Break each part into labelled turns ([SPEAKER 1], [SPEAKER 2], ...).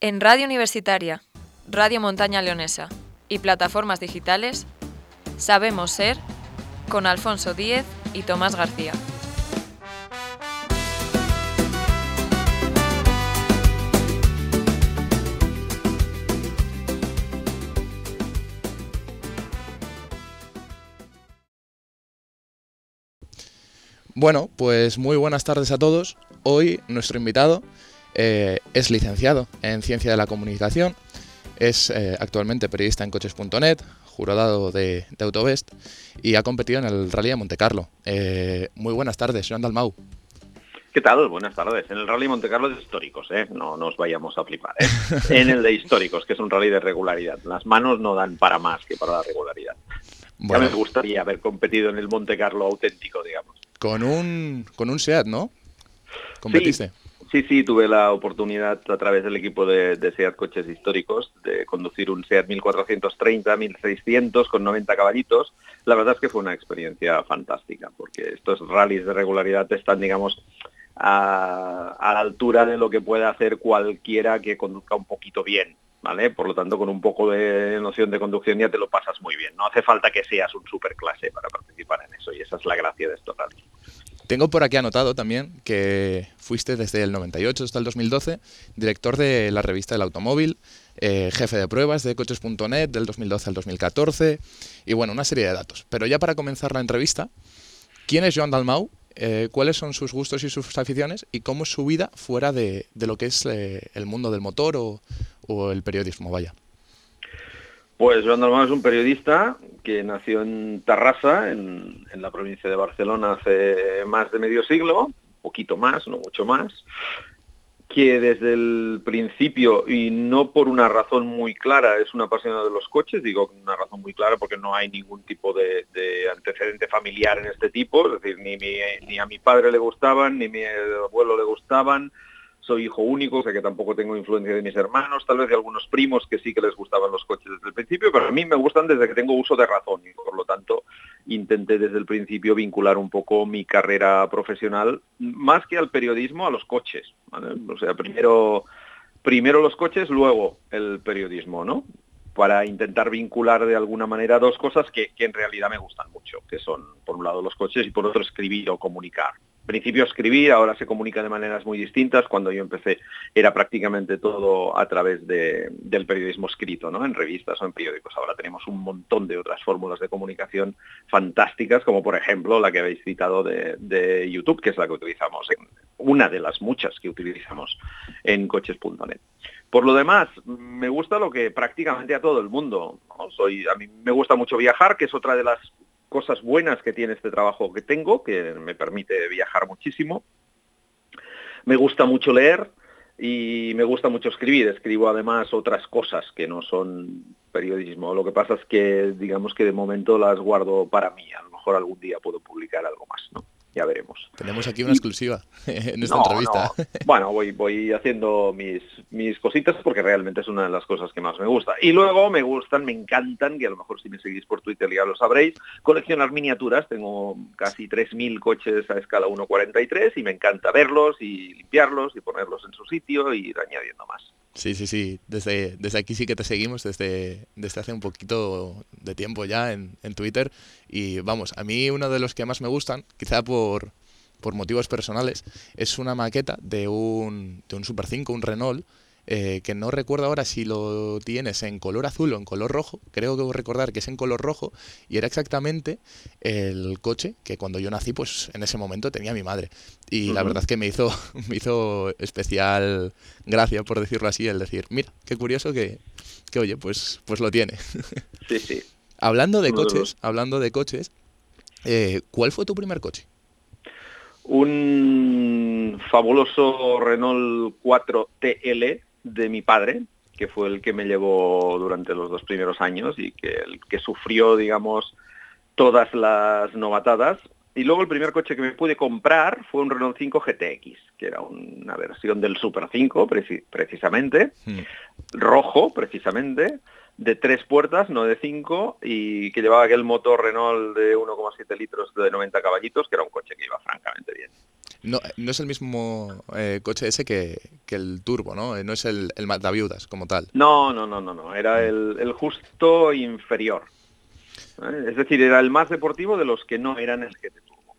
[SPEAKER 1] En Radio Universitaria, Radio Montaña Leonesa y plataformas digitales, sabemos ser con Alfonso Díez y Tomás García.
[SPEAKER 2] Bueno, pues muy buenas tardes a todos. Hoy nuestro invitado eh, es licenciado en Ciencia de la Comunicación, es eh, actualmente periodista en coches.net, jurado de, de, Autobest y ha competido en el Rally de Monte Carlo. Eh, muy buenas tardes, Joan Dalmau.
[SPEAKER 3] ¿Qué tal? Buenas tardes. En el Rally Monte Carlo de históricos, ¿eh? no nos vayamos a flipar. ¿eh? en el de históricos, que es un rally de regularidad. Las manos no dan para más que para la regularidad. Bueno. Ya me gustaría haber competido en el Monte Carlo auténtico, digamos.
[SPEAKER 2] Con un, con un SEAT, ¿no? ¿Competiste?
[SPEAKER 3] Sí, sí, sí, tuve la oportunidad a través del equipo de, SEAT Coches Históricos de conducir un SEAT 1430, 1600 con 90 caballitos. La verdad es que fue una experiencia fantástica porque estos rallies de regularidad están, digamos, a, a la altura de lo que puede hacer cualquiera que conduzca un poquito bien. ¿Vale? Por lo tanto, con un poco de noción de conducción ya te lo pasas muy bien. No hace falta que seas un superclase para participar en eso y esa es la gracia de estos rallies.
[SPEAKER 2] Tengo por aquí anotado también que fuiste desde el 98 hasta el 2012 director de la revista del automóvil, eh, jefe de pruebas de coches.net del 2012 al 2014 y bueno, una serie de datos. Pero ya para comenzar la entrevista, ¿quién es Joan Dalmau? Eh, ¿Cuáles son sus gustos y sus aficiones? ¿Y cómo es su vida fuera de, lo que es eh, el mundo del motor o el periodismo? Vaya.
[SPEAKER 3] Pues Joan Dalmau es un periodista que nació en Tarrasa, en, la provincia de Barcelona, hace más de medio siglo, poquito más, no mucho más, que desde el principio, y no por una razón muy clara, es una apasionado de los coches, digo una razón muy clara porque no hay ningún tipo de, de antecedente familiar en este tipo, es decir, ni, ni a mi padre le gustaban, ni a mi abuelo le gustaban, soy hijo único, o sea que tampoco tengo influencia de mis hermanos, tal vez de algunos primos que sí que les gustaban los coches desde el principio, pero a mí me gustan desde que tengo uso de razón y por lo tanto intenté desde el principio vincular un poco mi carrera profesional más que al periodismo, a los coches. O sea, primero, primero los coches, luego el periodismo, ¿no? para intentar vincular de alguna manera dos cosas que en realidad me gustan mucho, que son por un lado los coches y por otro escribir o comunicar principio escribir, ahora se comunica de maneras muy distintas. Cuando yo empecé era prácticamente todo a través de, del periodismo escrito, ¿no? En revistas o en periódicos. Ahora tenemos un montón de otras fórmulas de comunicación fantásticas, como por ejemplo la que habéis citado de, YouTube, que es la que utilizamos, en, una de las muchas que utilizamos en coches.net. Por lo demás, me gusta lo que prácticamente a todo el mundo. ¿no? Soy, a mí me gusta mucho viajar, que es otra de las cosas buenas que tiene este trabajo que tengo, que me permite viajar muchísimo. Me gusta mucho leer y me gusta mucho escribir. Escribo además otras cosas que no son periodismo. Lo que pasa es que digamos que de momento las guardo para mí. A lo mejor algún día puedo publicar algo más. Ya veremos.
[SPEAKER 2] Tenemos aquí una exclusiva en esta no, entrevista.
[SPEAKER 3] No. Bueno, voy, voy haciendo mis, mis cositas porque realmente es una de las cosas que más me gusta. Y luego me gustan, me encantan, que a lo mejor si me seguís por Twitter ya lo sabréis, coleccionar miniaturas. Tengo casi 3.000 coches a escala 1.43 y me encanta verlos y limpiarlos y ponerlos en su sitio y ir añadiendo más.
[SPEAKER 2] Sí, sí, sí. Desde, desde aquí sí que te seguimos desde, desde hace un poquito de tiempo ya en, en Twitter. Y vamos, a mí uno de los que más me gustan, quizá por, por motivos personales, es una maqueta de un, de un Super 5, un Renault, eh, que no recuerdo ahora si lo tienes en color azul o en color rojo, creo que recordar que es en color rojo, y era exactamente el coche que cuando yo nací, pues en ese momento tenía mi madre. Y uh -huh. la verdad es que me hizo, me hizo especial gracia, por decirlo así, el decir, mira, qué curioso que, que oye, pues, pues lo tiene.
[SPEAKER 3] Sí, sí.
[SPEAKER 2] hablando de coches, hablando de coches, eh, ¿cuál fue tu primer coche?
[SPEAKER 3] Un fabuloso Renault 4 TL de mi padre, que fue el que me llevó durante los dos primeros años y que el que sufrió, digamos, todas las novatadas. Y luego el primer coche que me pude comprar fue un Renault 5 GTX, que era una versión del Super 5, precis precisamente, mm. rojo, precisamente, de tres puertas, no de cinco, y que llevaba aquel motor Renault de 1,7 litros de 90 caballitos, que era un coche que iba francamente bien.
[SPEAKER 2] No, no es el mismo eh, coche ese que, el turbo, ¿no? No es el, el Mataviudas como tal.
[SPEAKER 3] No, no, no, no, no. Era el, el justo inferior. Es decir, era el más deportivo de los que no eran el GT Turbo.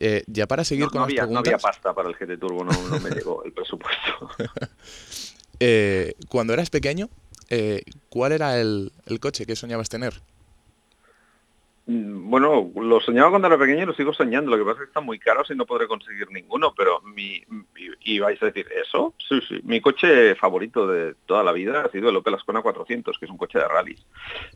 [SPEAKER 2] Eh, ya para seguir con
[SPEAKER 3] no
[SPEAKER 2] las preguntas...
[SPEAKER 3] No había pasta para el GT Turbo, no, no me llegó el presupuesto.
[SPEAKER 2] eh, cuando eras pequeño, eh, ¿cuál era el, el coche que soñabas tener?
[SPEAKER 3] Mm, bueno, lo soñaba cuando era pequeño y lo sigo soñando. Lo que pasa es que están muy caros y no podré conseguir ninguno, pero mi, y, vais a decir, ¿eso? Sí, sí. Mi coche favorito de toda la vida ha sido el Opel Ascona 400, que es un coche de rallies,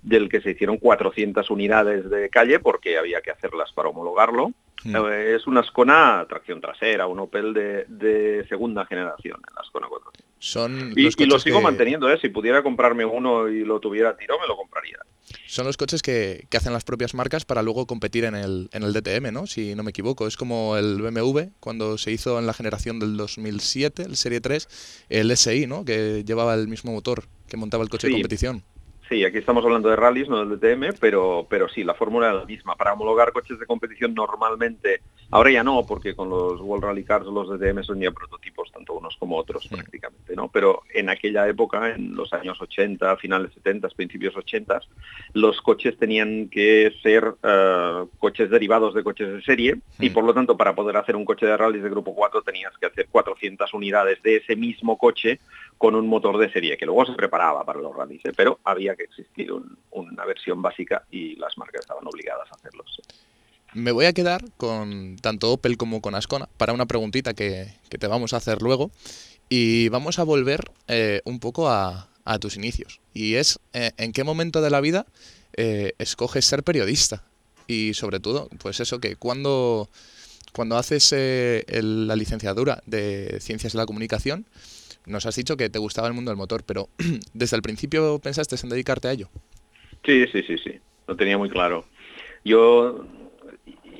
[SPEAKER 3] del que se hicieron 400 unidades de calle porque había que hacerlas para homologarlo. Eh, es una Ascona tracción trasera, un Opel de, segunda generación, el Ascona 400.
[SPEAKER 2] Son
[SPEAKER 3] y, lo sigo manteniendo, ¿eh? si pudiera comprarme uno y lo tuviera a tiro, me lo compraría.
[SPEAKER 2] Son los coches que, hacen las propias marcas para luego competir en el, en el DTM, ¿no? Si no me equivoco. Es como el BMW cuando se hizo en la generación del 2007, el Serie 3, el SI, ¿no? Que llevaba el mismo motor que montaba el coche de competición.
[SPEAKER 3] Sí, aquí estamos hablando de rallies, no del DTM, pero, pero sí, la fórmula es la misma. Para homologar coches de competición normalmente, ahora ya no, porque con los World Rally Cars los DTM son ya prototipos, tanto unos como otros prácticamente, ¿no? Pero en aquella época, en los años 80, finales 70, principios 80, los coches tenían que ser eh, coches derivados de coches de serie y por lo tanto para poder hacer un coche de rallies de grupo 4 tenías que hacer 400 unidades de ese mismo coche con un motor de serie, que luego se preparaba para los rallies, ¿eh? pero había que existir una versión básica y las marcas estaban obligadas a hacerlo.
[SPEAKER 2] Me voy a quedar con tanto Opel como con Ascona para una preguntita que, te vamos a hacer luego y vamos a volver eh, un poco a, tus inicios. Y es, eh, ¿en qué momento de la vida escoges ser periodista? Y sobre todo, pues eso, que cuando, cuando haces la licenciatura de Ciencias de la Comunicación, nos has dicho que te gustaba el mundo del motor, pero ¿desde el principio pensaste en dedicarte a ello?
[SPEAKER 3] Sí, sí, sí, sí. Lo tenía muy claro. Yo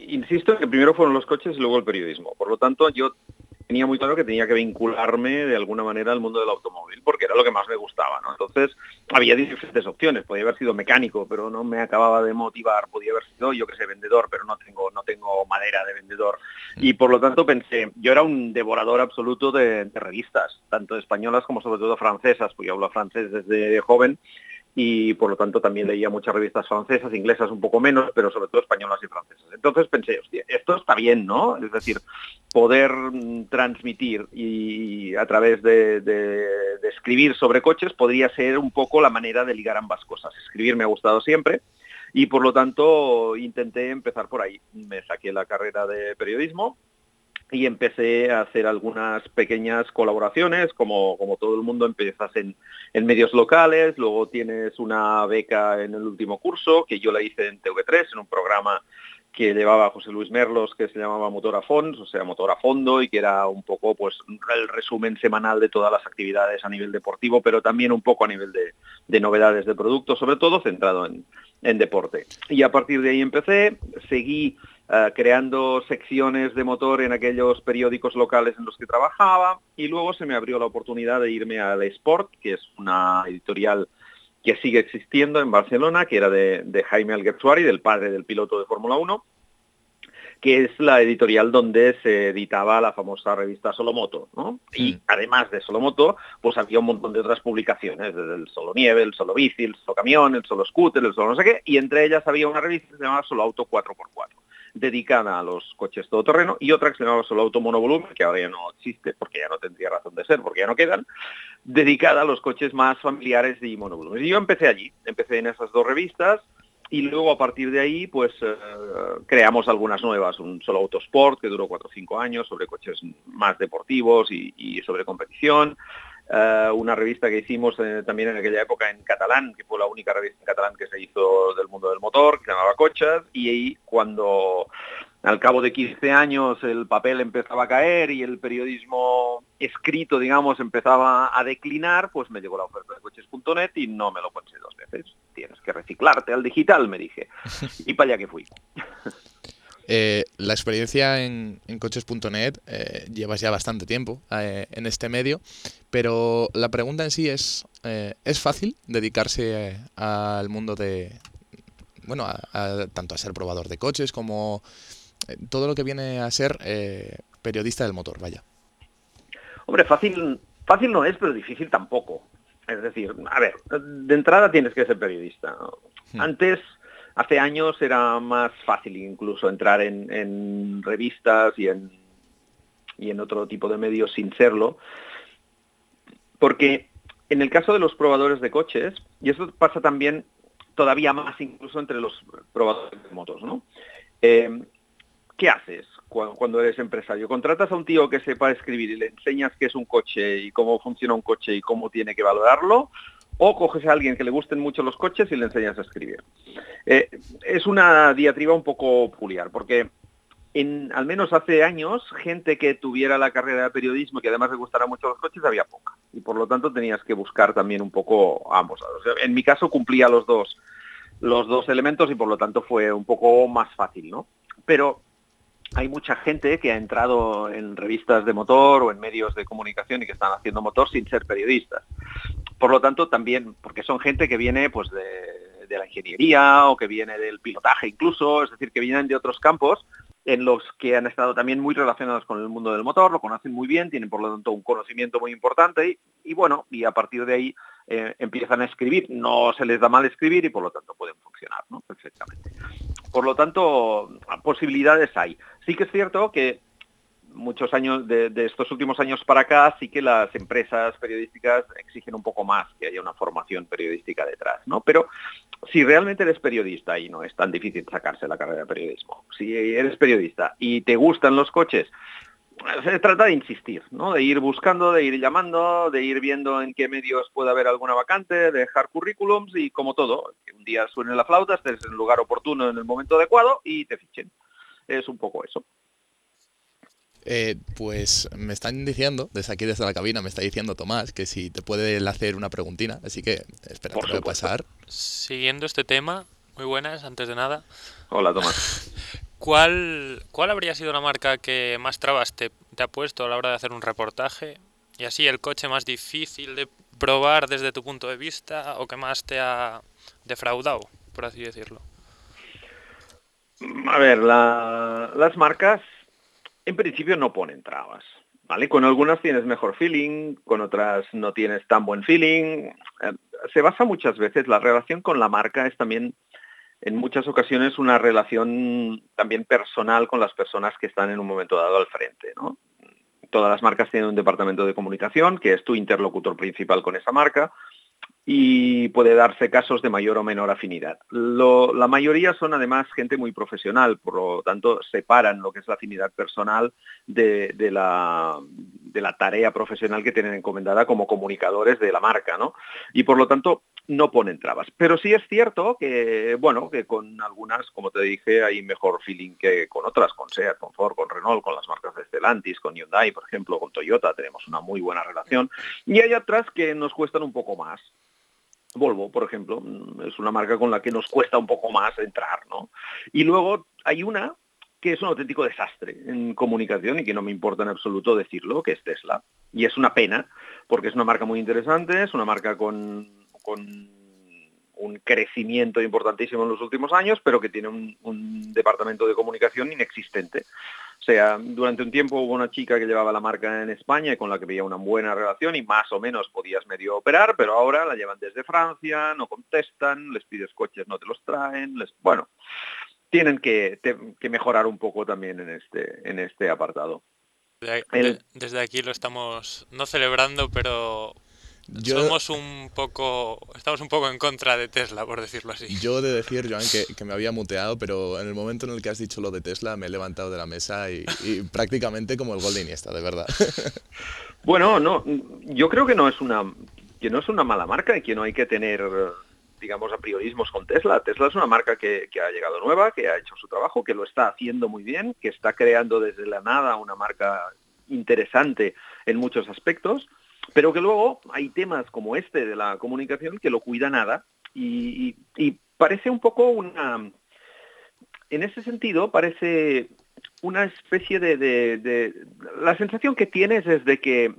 [SPEAKER 3] insisto que primero fueron los coches y luego el periodismo. Por lo tanto, yo tenía muy claro que tenía que vincularme de alguna manera al mundo del automóvil, porque era lo que más me gustaba, ¿no? Entonces, había diferentes opciones. Podía haber sido mecánico, pero no me acababa de motivar. Podía haber sido, yo que sé, vendedor, pero no tengo, no tengo madera de vendedor. Y por lo tanto pensé, yo era un devorador absoluto de, de revistas, tanto españolas como sobre todo francesas, porque yo hablo francés desde joven, y por lo tanto también leía muchas revistas francesas, inglesas un poco menos, pero sobre todo españolas y francesas. Entonces pensé, hostia, esto está bien, ¿no? Es decir, poder mm, transmitir y a través de, escribir sobre coches podría ser un poco la manera de ligar ambas cosas. Escribir me ha gustado siempre y por lo tanto intenté empezar por ahí. Me saqué la carrera de periodismo y empecé a hacer algunas pequeñas colaboraciones, como, como todo el mundo empiezas en, en, medios locales, luego tienes una beca en el último curso, que yo la hice en TV3, en un programa que llevaba José Luis Merlos, que se llamaba Motor a o sea, Motor a Fondo, y que era un poco pues el resumen semanal de todas las actividades a nivel deportivo, pero también un poco a nivel de, de novedades de productos, sobre todo centrado en, en deporte. Y a partir de ahí empecé, seguí eh, creando secciones de motor en aquellos periódicos locales en los que trabajaba. Y luego se me abrió la oportunidad de irme a The Sport, que es una editorial que sigue existiendo en Barcelona, que era de, Jaime Alguersuari, del padre del piloto de Fórmula 1, que es la editorial donde se editaba la famosa revista Solomoto, ¿no? Y además de Solomoto, pues había un montón de otras publicaciones, desde el Solo Nieve, el Solo Bici, el Solo Camión, el Solo Scooter, el Solo no sé qué, y entre ellas había una revista que se llamaba Solo Auto 4x4 dedicada a los coches todoterreno y otra que se llamaba solo auto monovolumen, que ahora ya no existe porque ya no tendría razón de ser, porque ya no quedan, dedicada a los coches más familiares y monovolumen. Y yo empecé allí, empecé en esas dos revistas y luego a partir de ahí pues eh, creamos algunas nuevas, un solo autosport que duró cuatro o cinco años sobre coches más deportivos y sobre competición. Eh, una revista que hicimos eh, también en aquella época en catalán, que fue la única revista en catalán que se hizo del mundo del motor, que se llamaba Cochas, y ahí cuando al cabo de 15 años el papel empezaba a caer y el periodismo escrito, digamos, empezaba a declinar, pues me llegó la oferta de coches.net y no me lo pensé dos veces. Tienes que reciclarte al digital, me dije. Y para allá que fui.
[SPEAKER 2] Eh, la experiencia en, coches.net eh, llevas ya bastante tiempo eh, en este medio, pero la pregunta en sí es, ¿es fácil dedicarse al mundo de, bueno, tanto a ser probador de coches como todo lo que viene a ser periodista del motor, vaya.
[SPEAKER 3] Hombre, fácil, fácil no es, pero difícil tampoco. Es decir, a ver, de entrada tienes que ser periodista. Hmm. Antes, hace años, era más fácil incluso entrar en, revistas y en, otro tipo de medios sin serlo. Porque en el caso de los probadores de coches, y eso pasa también todavía más incluso entre los probadores de motos, ¿no? Eh, ¿Qué haces cuando eres empresario? ¿Contratas a un tío que sepa escribir y le enseñas qué es un coche y cómo funciona un coche y cómo tiene que valorarlo? ¿O coges a alguien que le gusten mucho los coches y le enseñas a escribir? Eh, es una diatriba un poco peculiar, porque en, al menos hace años, gente que tuviera la carrera de periodismo y que además le gustara mucho los coches, había poca. Y por lo tanto tenías que buscar también un poco ambos en mi caso cumplía los dos, los dos elementos y por lo tanto fue un poco más fácil, ¿no? Pero hay mucha gente que ha entrado en revistas de motor o en medios de comunicación y que están haciendo motor sin ser periodistas. Por lo tanto, también, porque son gente que viene pues de, la ingeniería o que viene del pilotaje incluso, es decir, que vienen de otros campos en los que han estado también muy relacionados con el mundo del motor, lo conocen muy bien, tienen por lo tanto un conocimiento muy importante y, bueno, y a partir de ahí eh, empiezan a escribir, no se les da mal escribir y por lo tanto pueden funcionar ¿no? perfectamente. Por lo tanto, posibilidades hay. Sí que es cierto que muchos años, de, estos últimos años para acá, sí que las empresas periodísticas exigen un poco más que haya una formación periodística detrás, ¿no? Pero si realmente eres periodista y no es tan difícil sacarse la carrera de periodismo, si eres periodista y te gustan los coches, se trata de insistir, ¿no? De ir buscando, de ir llamando, de ir viendo en qué medios puede haber alguna vacante, de dejar currículums y como todo, un día suene la flauta, estés en el lugar oportuno en el momento adecuado y te fichen. Es un poco eso.
[SPEAKER 2] Eh, pues me están diciendo, desde aquí, desde la cabina, me está diciendo Tomás que si te puede hacer una preguntina, así que espera, te voy a pasar.
[SPEAKER 4] Siguiendo este tema, muy buenas, antes de nada.
[SPEAKER 3] Hola, Tomás.
[SPEAKER 4] ¿Cuál, ¿Cuál habría sido la marca que más trabas te, te ha puesto a la hora de hacer un reportaje? Y así, el coche más difícil de probar desde tu punto de vista o que más te ha defraudado, por así decirlo.
[SPEAKER 3] A ver, las marcas en principio no ponen trabas. ¿Vale? Con algunas tienes mejor feeling, con otras no tienes tan buen feeling. Eh, se basa muchas veces, la relación con la marca es también en muchas ocasiones una relación también personal con las personas que están en un momento dado al frente. Todas las marcas tienen un departamento de comunicación que es tu interlocutor principal con esa marca y puede darse casos de mayor o menor afinidad. la mayoría son además gente muy profesional, por lo tanto separan lo que es la afinidad personal de, la, de la, tarea profesional que tienen encomendada como comunicadores de la marca, ¿no? Y por lo tanto no ponen trabas. Pero sí es cierto que, bueno, que con algunas, como te dije, hay mejor feeling que con otras, con SEAT, con Ford, con Renault, con las marcas de Stellantis, con Hyundai, por ejemplo, con Toyota, tenemos una muy buena relación. Y hay otras que nos cuestan un poco más. Volvo, por ejemplo, es una marca con la que nos cuesta un poco más entrar, ¿no? Y luego hay una que es un auténtico desastre en comunicación y que no me importa en absoluto decirlo, que es Tesla. Y es una pena, porque es una marca muy interesante, es una marca con, un crecimiento importantísimo en los últimos años, pero que tiene un, un, departamento de comunicación inexistente. O sea, durante un tiempo hubo una chica que llevaba la marca en España y con la que veía una buena relación y más o menos podías medio operar, pero ahora la llevan desde Francia, no contestan, les pides coches, no te los traen, les, bueno, tienen que, que mejorar un poco también en este, en este apartado.
[SPEAKER 4] Desde aquí lo estamos no celebrando, pero somos un poco, estamos un poco en contra de Tesla, por decirlo así.
[SPEAKER 2] Yo de decir, Joan, que, que, me había muteado, pero en el momento en el que has dicho lo de Tesla me he levantado de la mesa y, prácticamente como el gol de Iniesta, de verdad.
[SPEAKER 3] Bueno, no, yo creo que no es una que no es una mala marca y que no hay que tener, digamos, a priorismos con Tesla. Tesla es una marca que, que ha llegado nueva, que ha hecho su trabajo, que lo está haciendo muy bien, que está creando desde la nada una marca interesante en muchos aspectos pero que luego hay temas como este de la comunicación que lo cuida nada y, parece un poco una... En ese sentido, parece una especie de, La sensación que tienes es de que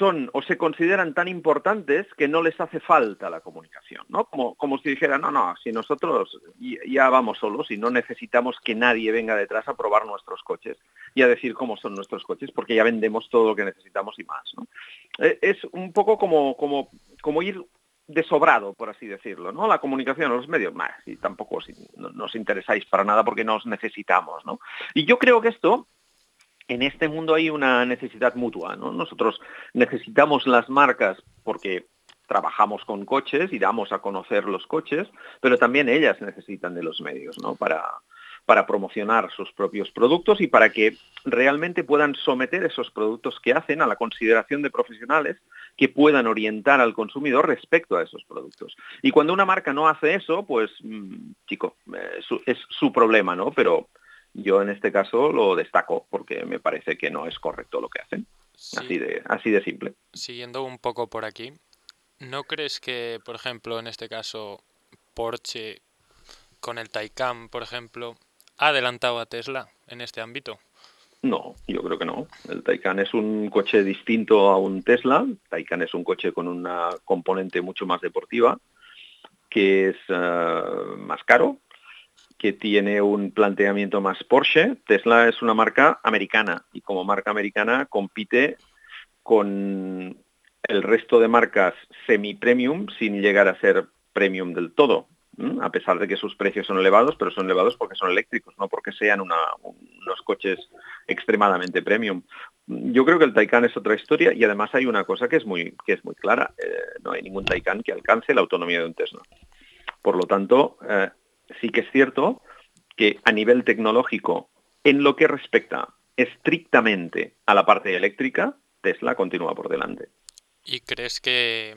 [SPEAKER 3] son o se consideran tan importantes que no les hace falta la comunicación, ¿no? Como, como si dijera, no, no, si nosotros ya vamos solos y no necesitamos que nadie venga detrás a probar nuestros coches y a decir cómo son nuestros coches, porque ya vendemos todo lo que necesitamos y más, ¿no? Eh, es un poco como, como, como ir desobrado, por así decirlo, ¿no? La comunicación, los medios, más, y tampoco os, no, nos interesáis para nada porque nos necesitamos, ¿no? Y yo creo que esto en este mundo hay una necesidad mutua. ¿no? Nosotros necesitamos las marcas porque trabajamos con coches y damos a conocer los coches, pero también ellas necesitan de los medios ¿no? para, promocionar sus propios productos y para que realmente puedan someter esos productos que hacen a la consideración de profesionales que puedan orientar al consumidor respecto a esos productos. Y cuando una marca no hace eso, pues, mm, chico, eh, es su problema, ¿no? Pero yo en este caso lo destaco porque me parece que no es correcto lo que hacen. Así, de, así de simple.
[SPEAKER 4] Siguiendo un poco por aquí, ¿no crees que, por ejemplo, en este caso, Porsche con el Taycan, por ejemplo, ha adelantado a Tesla en este ámbito?
[SPEAKER 3] No, yo creo que no. El Taycan es un coche distinto a un Tesla. Taycan es un coche con una componente mucho más deportiva, que es eh, más caro, que tiene un planteamiento más Porsche. Tesla es una marca americana y como marca americana compite con el resto de marcas semi-premium sin llegar a ser premium del todo, a pesar de que sus precios son elevados, pero son elevados porque son eléctricos, no porque sean unos coches extremadamente premium. Yo creo que el Taycan es otra historia y además hay una cosa que es muy, que es muy clara. Eh, no hay ningún Taycan que alcance la autonomía de un Tesla. Por lo tanto, eh, sí que es cierto que a nivel tecnológico, en lo que respecta estrictamente a la parte eléctrica, Tesla continúa por delante.
[SPEAKER 4] ¿Y crees que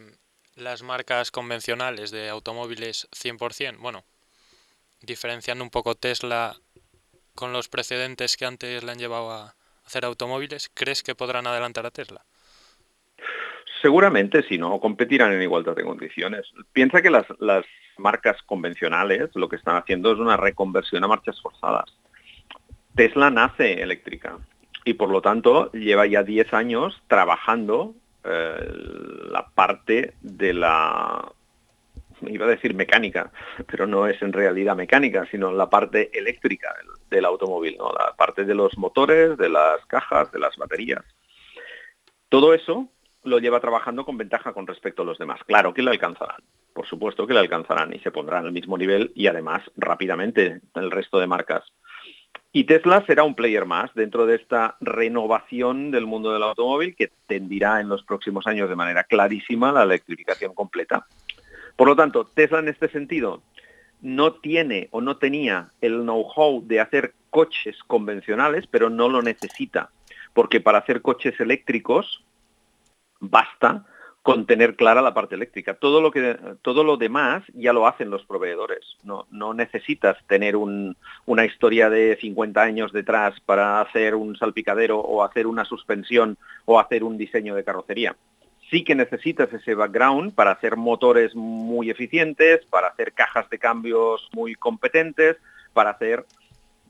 [SPEAKER 4] las marcas convencionales de automóviles 100%, bueno, diferenciando un poco Tesla con los precedentes que antes le han llevado a hacer automóviles, ¿crees que podrán adelantar a Tesla?
[SPEAKER 3] Seguramente, si no, competirán en igualdad de condiciones. Piensa que las, marcas convencionales lo que están haciendo es una reconversión a marchas forzadas. Tesla nace eléctrica y por lo tanto lleva ya 10 años trabajando eh, la parte de la iba a decir mecánica, pero no es en realidad mecánica, sino la parte eléctrica del, automóvil, la parte de los motores, de las cajas, de las baterías. Todo eso lo lleva trabajando con ventaja con respecto a los demás. Claro que lo alcanzarán, por supuesto que lo alcanzarán y se pondrán al mismo nivel y además rápidamente el resto de marcas. Y Tesla será un player más dentro de esta renovación del mundo del automóvil que tendirá en los próximos años de manera clarísima la electrificación completa. Por lo tanto, Tesla en este sentido no tiene o no tenía el know-how de hacer coches convencionales, pero no lo necesita, porque para hacer coches eléctricos basta con tener clara la parte eléctrica. Todo lo, que, todo lo demás ya lo hacen los proveedores. No, no necesitas tener una historia de 50 años detrás para hacer un salpicadero o hacer una suspensión o hacer un diseño de carrocería. Sí que necesitas ese background para hacer motores muy eficientes, para hacer cajas de cambios muy competentes, para hacer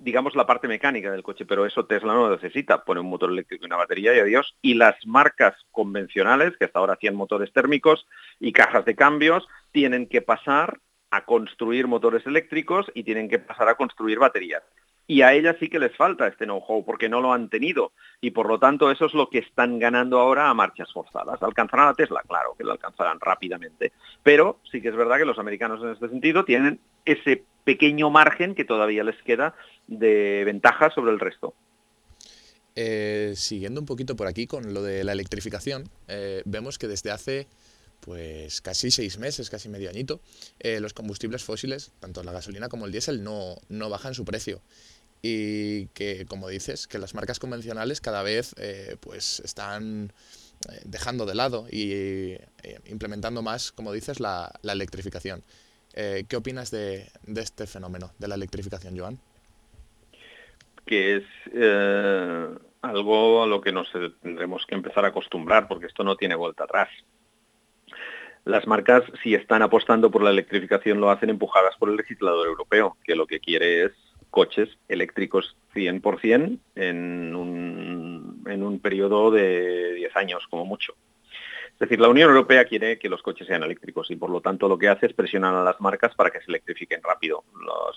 [SPEAKER 3] digamos, la parte mecánica del coche, pero eso Tesla no necesita. Pone un motor eléctrico y una batería y adiós. Y las marcas convencionales, que hasta ahora hacían motores térmicos y cajas de cambios, tienen que pasar a construir motores eléctricos y tienen que pasar a construir baterías. Y a ellas sí que les falta este know-how porque no lo han tenido. Y por lo tanto eso es lo que están ganando ahora a marchas forzadas. ¿Alcanzarán a Tesla? Claro que lo alcanzarán rápidamente. Pero sí que es verdad que los americanos en este sentido tienen ese pequeño margen que todavía les queda de ventaja sobre el resto.
[SPEAKER 2] Eh, siguiendo un poquito por aquí con lo de la electrificación, eh, vemos que desde hace pues casi seis meses, casi medio añito, eh, los combustibles fósiles, tanto la gasolina como el diésel, no, no bajan su precio. Y que, como dices, que las marcas convencionales cada vez pues están dejando de lado y implementando más, como dices, la, la electrificación. ¿Qué opinas de, de este fenómeno de la electrificación, Joan?
[SPEAKER 3] que es eh, algo a lo que nos tendremos que empezar a acostumbrar, porque esto no tiene vuelta atrás. Las marcas, si están apostando por la electrificación, lo hacen empujadas por el legislador europeo, que lo que quiere es coches eléctricos 100% en un, en un periodo de 10 años, como mucho. decir, la Unión Europea quiere que los coches sean eléctricos y por lo tanto lo que hace es presionar a las marcas para que se electrifiquen rápido.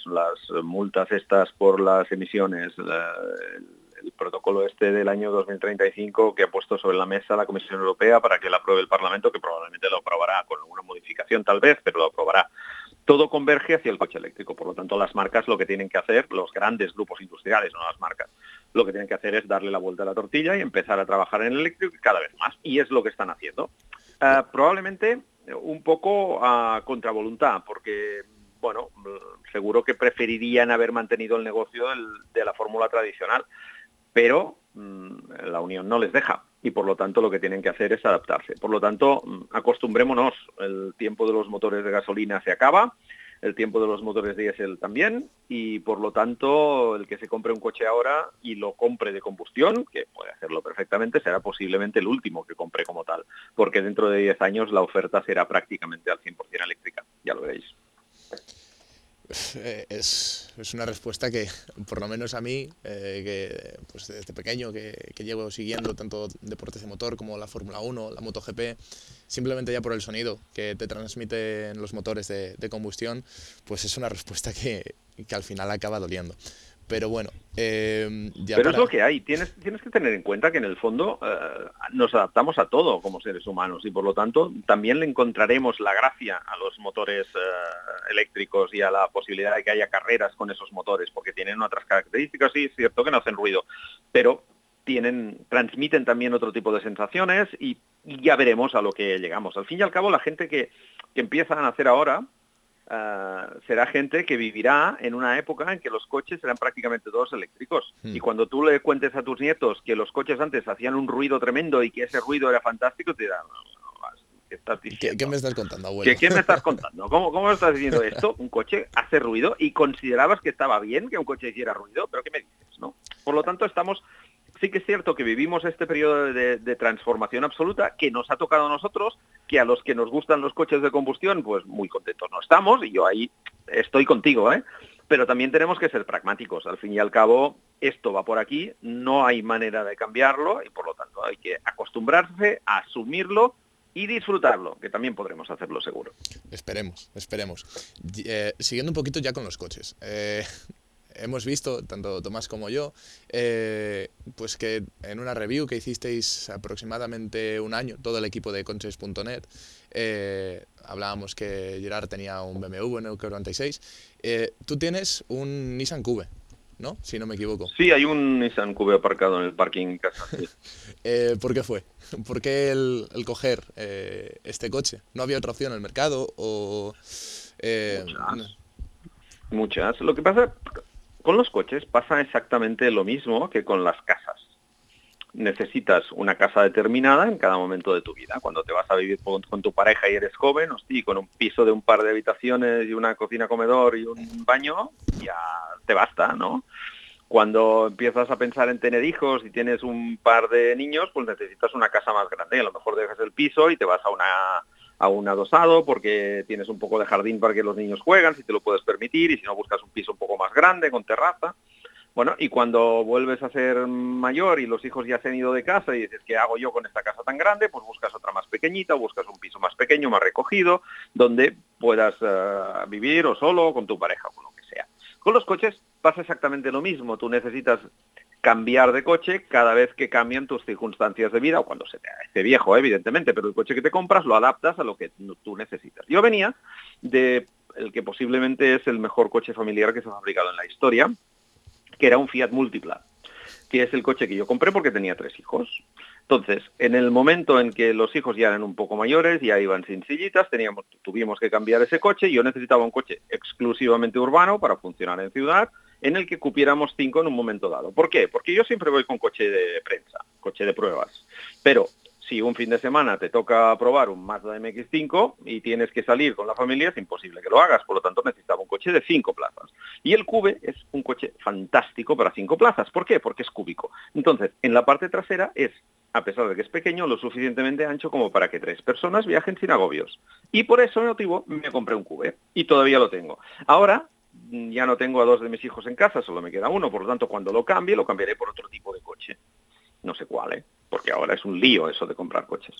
[SPEAKER 3] las multas estas por las emisiones, el protocolo este del año 2035 que ha puesto sobre la mesa la Comisión Europea para que la apruebe el Parlamento, que probablemente lo aprobará con alguna modificación tal vez, pero lo aprobará. Todo converge hacia el coche eléctrico, por lo tanto las marcas lo que tienen que hacer, los grandes grupos industriales, no las marcas, lo que tienen que hacer es darle la vuelta a la tortilla y empezar a trabajar en el eléctrico cada vez más. Y es lo que están haciendo. Eh, probablemente un poco a contravoluntad, porque bueno, seguro que preferirían haber mantenido el negocio de la fórmula tradicional pero mm, la Unión no les deja y por lo tanto lo que tienen que hacer es adaptarse. Por lo tanto, mm, acostumbrémonos, el tiempo de los motores de gasolina se acaba, el tiempo de los motores diésel también y por lo tanto el que se compre un coche ahora y lo compre de combustión, que puede hacerlo perfectamente, será posiblemente el último que compre como tal, porque dentro de 10 años la oferta será prácticamente al 100% eléctrica, ya lo veréis.
[SPEAKER 2] Eh, es, es, una respuesta que, por lo menos a mí, eh, que pues desde pequeño que, que, llevo siguiendo tanto deportes de motor como la Fórmula 1, la MotoGP, simplemente ya por el sonido que te transmiten los motores de, de combustión, pues es una respuesta que, que al final acaba doliendo. Pero bueno,
[SPEAKER 3] eh, Pero es lo que hay. Tienes, tienes que tener en cuenta que en el fondo eh, nos adaptamos a todo como seres humanos y por lo tanto también le encontraremos la gracia a los motores eh, eléctricos y a la posibilidad de que haya carreras con esos motores porque tienen otras características. Sí, es cierto que no hacen ruido, pero tienen, transmiten también otro tipo de sensaciones y, ya veremos a lo que llegamos. Al fin y al cabo, la gente que, que empieza a nacer ahora, Ah, será gente que vivirá en una época en que los coches eran prácticamente todos eléctricos. Hmm. Y cuando tú le cuentes a tus nietos que los coches antes hacían un ruido tremendo y que ese ruido era fantástico, te dirán,
[SPEAKER 2] ¿Qué, me estás contando, abuelo?
[SPEAKER 3] ¿Qué, me estás contando? ¿Cómo, ¿Cómo estás diciendo esto? Un coche hace ruido y considerabas que estaba bien que un coche hiciera ruido, pero ¿qué me dices? no? Por lo tanto, estamos sí que es cierto que vivimos este periodo de, transformación absoluta que nos ha tocado a nosotros, que a los que nos gustan los coches de combustión, pues muy contentos no estamos, y yo ahí estoy contigo, ¿eh? Pero también tenemos que ser pragmáticos. Al fin y al cabo, esto va por aquí, no hay manera de cambiarlo y por lo tanto hay que acostumbrarse asumirlo y disfrutarlo, que también podremos hacerlo seguro.
[SPEAKER 2] Esperemos, esperemos. Eh, siguiendo un poquito ya con los coches. Eh, hemos visto, tanto Tomás como yo, eh, pues que en una review que hicisteis aproximadamente un año, todo el equipo de conches.net, eh, hablábamos que Gerard tenía un BMW, un EQ96. Eh, tú tienes un Nissan Cube, ¿no? Si no me equivoco.
[SPEAKER 3] Sí, hay un Nissan Cube aparcado en el parking en casa.
[SPEAKER 2] ¿Por qué fue? ¿Por qué el, el coger este coche? ¿No había otra opción en el mercado? O,
[SPEAKER 3] Muchas. Muchas. Lo que pasa, con los coches pasa exactamente lo mismo que con las casas. Necesitas una casa determinada en cada momento de tu vida. Cuando te vas a vivir con, tu pareja y eres joven, hostia, con un piso de un par de habitaciones y una cocina comedor y un baño, ya te basta, ¿no? Cuando empiezas a pensar en tener hijos y tienes un par de niños, pues necesitas una casa más grande. A lo mejor dejas el piso y te vas a una a un adosado porque tienes un poco de jardín para que los niños juegan, si te lo puedes permitir, y si no buscas un piso un poco más grande, con terraza. Bueno, y cuando vuelves a ser mayor y los hijos ya se han ido de casa y dices, ¿qué hago yo con esta casa tan grande? Pues buscas otra más pequeñita, buscas un piso más pequeño, más recogido, donde puedas eh, vivir o solo, con tu pareja, o con lo que sea. Con los coches pasa exactamente lo mismo. Tú necesitas cambiar de coche cada vez que cambian tus circunstancias de vida o cuando se te hace viejo, evidentemente, pero el coche que te compras lo adaptas a lo que tú necesitas. Yo venía de el que posiblemente es el mejor coche familiar que se ha fabricado en la historia, que era un Fiat Multipla, que es el coche que yo compré porque tenía tres hijos. Entonces, en el momento en que los hijos ya eran un poco mayores, ya iban sin sillitas, teníamos, tuvimos que cambiar ese coche, yo necesitaba un coche exclusivamente urbano para funcionar en ciudad, en el que cupiéramos cinco en un momento dado. ¿Por qué? Porque yo siempre voy con coche de prensa, coche de pruebas. Pero si un fin de semana te toca probar un Mazda MX5 y tienes que salir con la familia, es imposible que lo hagas. Por lo tanto, necesitaba un coche de cinco plazas. Y el Cube es un coche fantástico para cinco plazas. ¿Por qué? Porque es cúbico. Entonces, en la parte trasera es, a pesar de que es pequeño, lo suficientemente ancho como para que tres personas viajen sin agobios. Y por ese motivo me compré un Cube. Y todavía lo tengo. Ahora ya no tengo a dos de mis hijos en casa, solo me queda uno, por lo tanto cuando lo cambie lo cambiaré por otro tipo de coche. No sé cuál, ¿eh? porque ahora es un lío eso de comprar coches.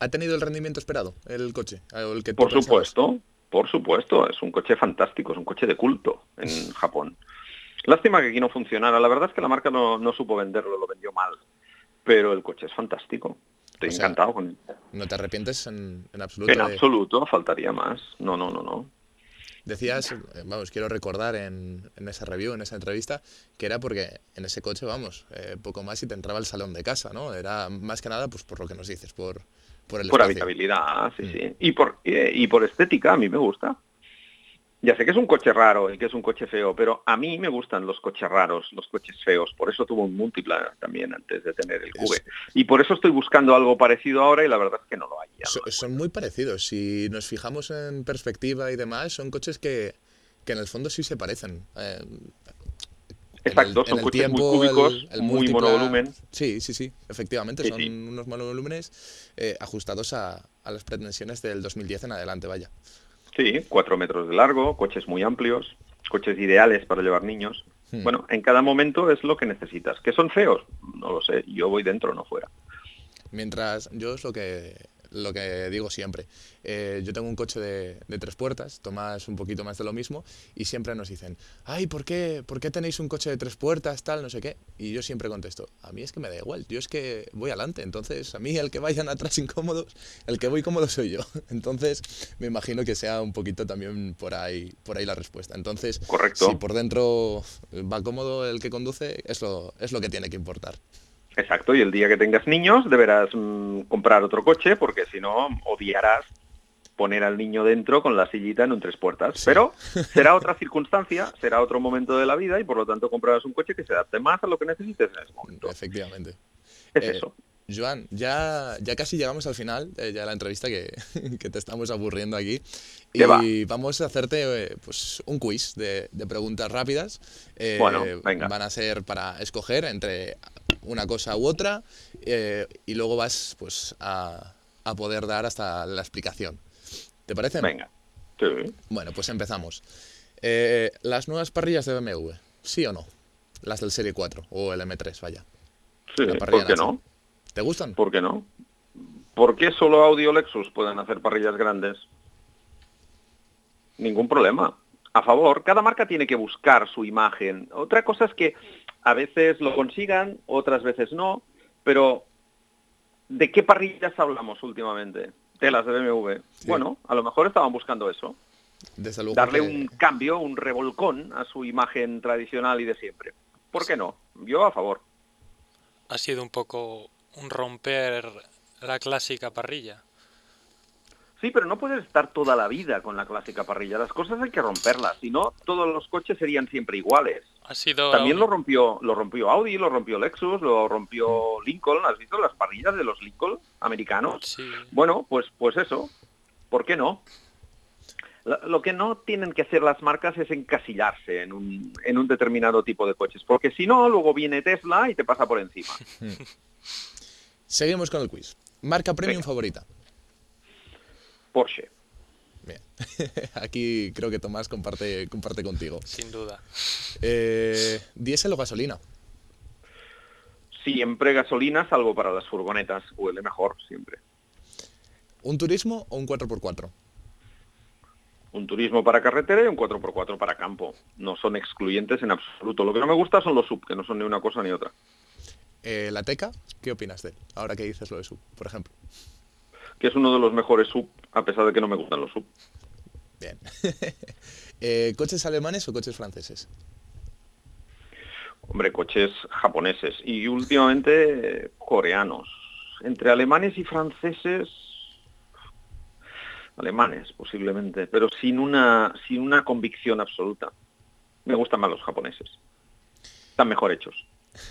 [SPEAKER 2] ¿Ha tenido el rendimiento esperado el coche? El que
[SPEAKER 3] por supuesto, por supuesto, es un coche fantástico, es un coche de culto en Japón. Lástima que aquí no funcionara, la verdad es que la marca no, no supo venderlo, lo vendió mal, pero el coche es fantástico. Estoy encantado con él.
[SPEAKER 2] ¿No te arrepientes en, en absoluto?
[SPEAKER 3] En absoluto, faltaría más. No, no, no, no.
[SPEAKER 2] Decías, eh, vamos, quiero recordar en, en, esa review, en esa entrevista, que era porque en ese coche, vamos, eh, poco más y te entraba el salón de casa, ¿no? Era más que nada pues por lo que nos dices, por, por el
[SPEAKER 3] Por habitabilidad, sí, mm. sí. Y por, y por estética, a mí me gusta. Ya sé que es un coche raro y que es un coche feo, pero a mí me gustan los coches raros, los coches feos. Por eso tuvo un múltipla también antes de tener el Cube. Y por eso estoy buscando algo parecido ahora y la verdad es que no lo hay.
[SPEAKER 2] son, muy parecidos. Si nos fijamos en perspectiva y demás, son coches que, que en el fondo sí se parecen. Eh,
[SPEAKER 3] Exacto, son coches muy cúbicos, muy monovolumen.
[SPEAKER 2] Sí, sí, sí, efectivamente, son unos monovolúmenes eh, ajustados a, a las pretensiones del 2010 en adelante, vaya.
[SPEAKER 3] Sí, cuatro metros de largo, coches muy amplios, coches ideales para llevar niños. Hmm. Bueno, en cada momento es lo que necesitas. ¿Que son feos? No lo sé, yo voy dentro, no fuera.
[SPEAKER 2] Mientras yo es lo que lo que digo siempre. Eh, yo tengo un coche de, tres puertas, tomas un poquito más de lo mismo y siempre nos dicen, ay, ¿por qué, ¿por qué tenéis un coche de tres puertas, tal, no sé qué? Y yo siempre contesto, a mí es que me da igual, yo es que voy adelante, entonces a mí el que vayan atrás incómodos, el que voy cómodo soy yo. Entonces me imagino que sea un poquito también por ahí, por ahí la respuesta. Entonces,
[SPEAKER 3] Correcto.
[SPEAKER 2] si por dentro va cómodo el que conduce, es lo, es lo que tiene que importar.
[SPEAKER 3] Exacto, y el día que tengas niños deberás mm, comprar otro coche porque si no odiarás poner al niño dentro con la sillita en un tres puertas. Pero será otra circunstancia, será otro momento de la vida y por lo tanto comprarás un coche que se adapte más a lo que necesites en ese momento.
[SPEAKER 2] Efectivamente.
[SPEAKER 3] Es eh, eso.
[SPEAKER 2] Joan, ya, ya casi llegamos al final de la entrevista que, que, te estamos aburriendo aquí. Y vamos a hacerte eh, pues, un quiz de, de preguntas rápidas.
[SPEAKER 3] Eh, bueno, venga.
[SPEAKER 2] Van a ser para escoger entre una cosa u otra eh, y luego vas pues a, a, poder dar hasta la explicación. ¿Te parece?
[SPEAKER 3] Venga.
[SPEAKER 2] Bueno, pues empezamos. Eh, las nuevas parrillas de BMW, ¿sí o no? Las del Serie 4 o el M3, vaya.
[SPEAKER 3] Sí, ¿por qué no?
[SPEAKER 2] ¿Te gustan?
[SPEAKER 3] ¿Por qué no? ¿Por qué solo Audi o Lexus pueden hacer parrillas grandes? Ningún problema. A favor, cada marca tiene que buscar su imagen. Otra cosa es que a veces lo consigan, otras veces no, pero ¿de qué parrillas hablamos últimamente? De las de BMW. Bueno, a lo mejor estaban buscando eso. Darle un cambio, un revolcón a su imagen tradicional y de siempre. ¿Por qué no? Yo a favor.
[SPEAKER 4] Ha sido un poco un romper la clásica parrilla.
[SPEAKER 3] Sí, pero no puedes estar toda la vida con la clásica parrilla. Las cosas hay que romperlas, si no todos los coches serían siempre iguales.
[SPEAKER 4] Ha sido
[SPEAKER 3] También lo rompió, lo rompió Audi, lo rompió Lexus, lo rompió Lincoln. ¿Has visto las parrillas de los Lincoln americanos?
[SPEAKER 4] Sí.
[SPEAKER 3] Bueno, pues, pues eso. ¿Por qué no? Lo que no tienen que hacer las marcas es encasillarse en un, en un determinado tipo de coches, porque si no, luego viene Tesla y te pasa por encima.
[SPEAKER 2] Seguimos con el quiz. Marca premium favorita.
[SPEAKER 3] Porsche.
[SPEAKER 2] Bien. Aquí creo que Tomás comparte, comparte contigo.
[SPEAKER 4] Sin duda.
[SPEAKER 2] Eh, ¿Diésel o gasolina?
[SPEAKER 3] Siempre gasolina, salvo para las furgonetas. Huele mejor, siempre.
[SPEAKER 2] ¿Un turismo o un 4x4?
[SPEAKER 3] Un turismo para carretera y un 4x4 para campo. No son excluyentes en absoluto. Lo que no me gusta son los sub, que no son ni una cosa ni otra.
[SPEAKER 2] Eh, ¿La Teca? ¿Qué opinas de él? Ahora que dices lo de sub, por ejemplo
[SPEAKER 3] que es uno de los mejores sub, a pesar de que no me gustan los sub.
[SPEAKER 2] Bien. Eh, ¿Coches alemanes o coches franceses?
[SPEAKER 3] Hombre, coches japoneses y últimamente coreanos. Entre alemanes y franceses, alemanes posiblemente, pero sin una, sin una convicción absoluta. Me gustan más los japoneses. Están mejor hechos.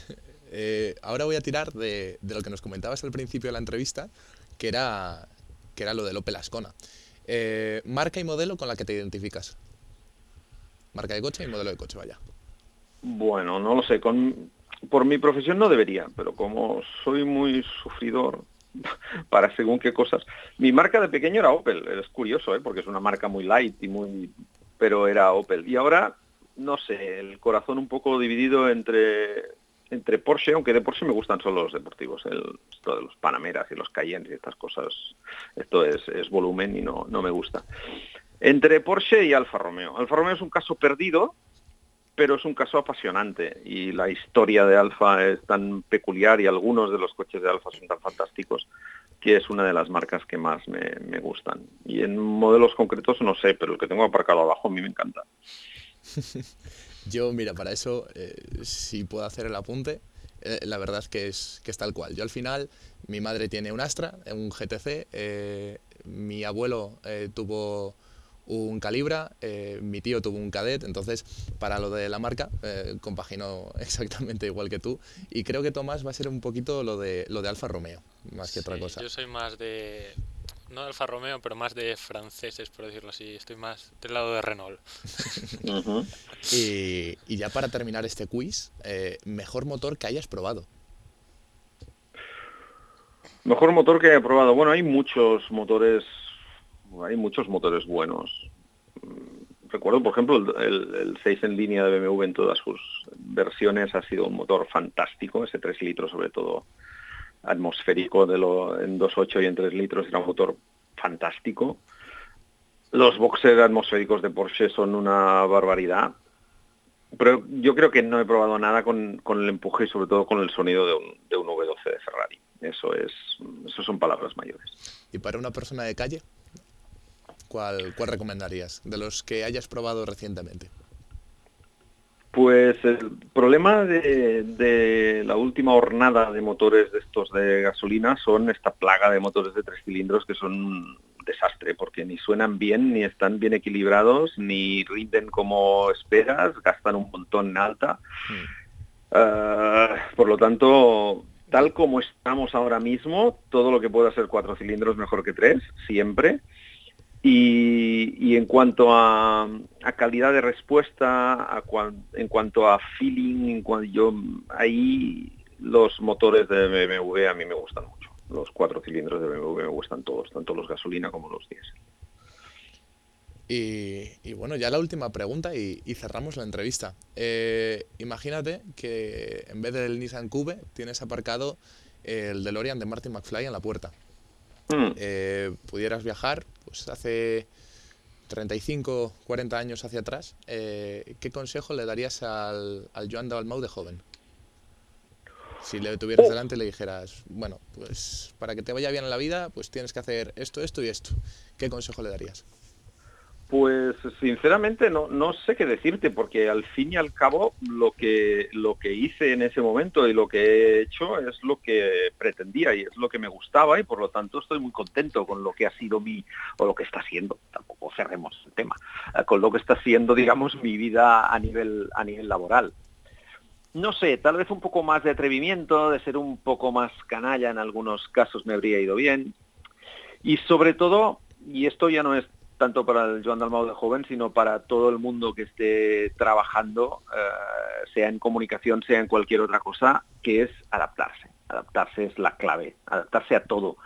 [SPEAKER 2] Eh, ahora voy a tirar de, de, lo que nos comentabas al principio de la entrevista, que era, que era lo del Opel Ascona. Eh, marca y modelo con la que te identificas. Marca de coche y modelo de coche, vaya.
[SPEAKER 3] Bueno, no lo sé. Con, por mi profesión no debería, pero como soy muy sufridor para según qué cosas. Mi marca de pequeño era Opel. Es curioso, ¿eh? porque es una marca muy light y muy... Pero era Opel. Y ahora, no sé, el corazón un poco dividido entre entre Porsche, aunque de Porsche me gustan solo los deportivos, el, esto de los Panameras y los Cayennes y estas cosas, esto es, es volumen y no, no me gusta. Entre Porsche y Alfa Romeo. Alfa Romeo es un caso perdido, pero es un caso apasionante y la historia de Alfa es tan peculiar y algunos de los coches de Alfa son tan fantásticos que es una de las marcas que más me, me gustan. Y en modelos concretos no sé, pero el que tengo aparcado abajo a mí me encanta.
[SPEAKER 2] Yo, mira, para eso, eh, si puedo hacer el apunte, eh, la verdad es que, es que es tal cual. Yo al final, mi madre tiene un Astra, un GTC, eh, mi abuelo tuvo un Calibra, mi tío tuvo un Cadet, entonces para lo de la marca compaginó exactamente igual que tú y creo que Tomás va a ser un poquito lo de, lo de Alfa Romeo, más que otra cosa.
[SPEAKER 4] Yo soy más de, no de Alfa Romeo, pero más de franceses, por decirlo así. Estoy más del lado de Renault.
[SPEAKER 2] y, ya para terminar este quiz, eh, mejor motor que hayas probado.
[SPEAKER 3] Mejor motor que haya probado. Bueno, hay muchos motores, hay muchos motores buenos. Mm, recuerdo, por ejemplo, el, el 6 en línea de BMW en todas sus versiones ha sido un motor fantástico, ese 3 litros sobre todo atmosférico de lo, en 2.8 y en 3 litros era un motor fantástico. Los boxes atmosféricos de Porsche son una barbaridad. Pero yo creo que no he probado nada con, con el empuje y sobre todo con el sonido de un, de un V12 de Ferrari. Eso es, eso son palabras mayores.
[SPEAKER 2] ¿Y para una persona de calle? ¿Cuál, cuál recomendarías de los que hayas probado recientemente?
[SPEAKER 3] Pues el problema de, la última hornada de motores de estos de gasolina son esta plaga de motores de tres cilindros que son un desastre porque ni suenan bien, ni están bien equilibrados, ni rinden como esperas, gastan un montón en alta. Hmm. Ah, por lo tanto, tal como estamos ahora mismo, todo lo que pueda ser cuatro cilindros mejor que tres, siempre. Y, en cuanto a, calidad de respuesta, en cuanto a feeling, en cuanto yo ahí los motores de BMW a mí me gustan mucho. Los cuatro cilindros de BMW me gustan todos, tanto los gasolina como los diésel.
[SPEAKER 2] Y, bueno, ya la última pregunta y, cerramos la entrevista. Eh, imagínate que en vez del Nissan Cube tienes aparcado el DeLorean de Martin McFly en la puerta. Mm. Eh, pudieras viajar pues hace 35, 40 años hacia atrás, eh, ¿qué consejo le darías al, al Joan Dalmau de joven? Si le tuvieras oh. delante y le dijeras, bueno, pues para que te vaya bien en la vida, pues tienes que hacer esto, esto y esto. ¿Qué consejo le darías?
[SPEAKER 3] Pues sinceramente no, no sé qué decirte, porque al fin y al cabo lo que, lo que hice en ese momento y lo que he hecho es lo que pretendía y es lo que me gustaba y por lo tanto estoy muy contento con lo que ha sido mi, o lo que está siendo, tampoco cerremos el tema, eh, con lo que está siendo, digamos, mi vida a nivel, a nivel laboral. No sé, tal vez un poco más de atrevimiento, de ser un poco más canalla en algunos casos me habría ido bien. Y sobre todo, y esto ya no es tanto para el Joan Dalmau de joven, sino para todo el mundo que esté trabajando, eh, sea en comunicación, sea en cualquier otra cosa, que es adaptarse. Adaptarse es la clave, adaptarse a todo.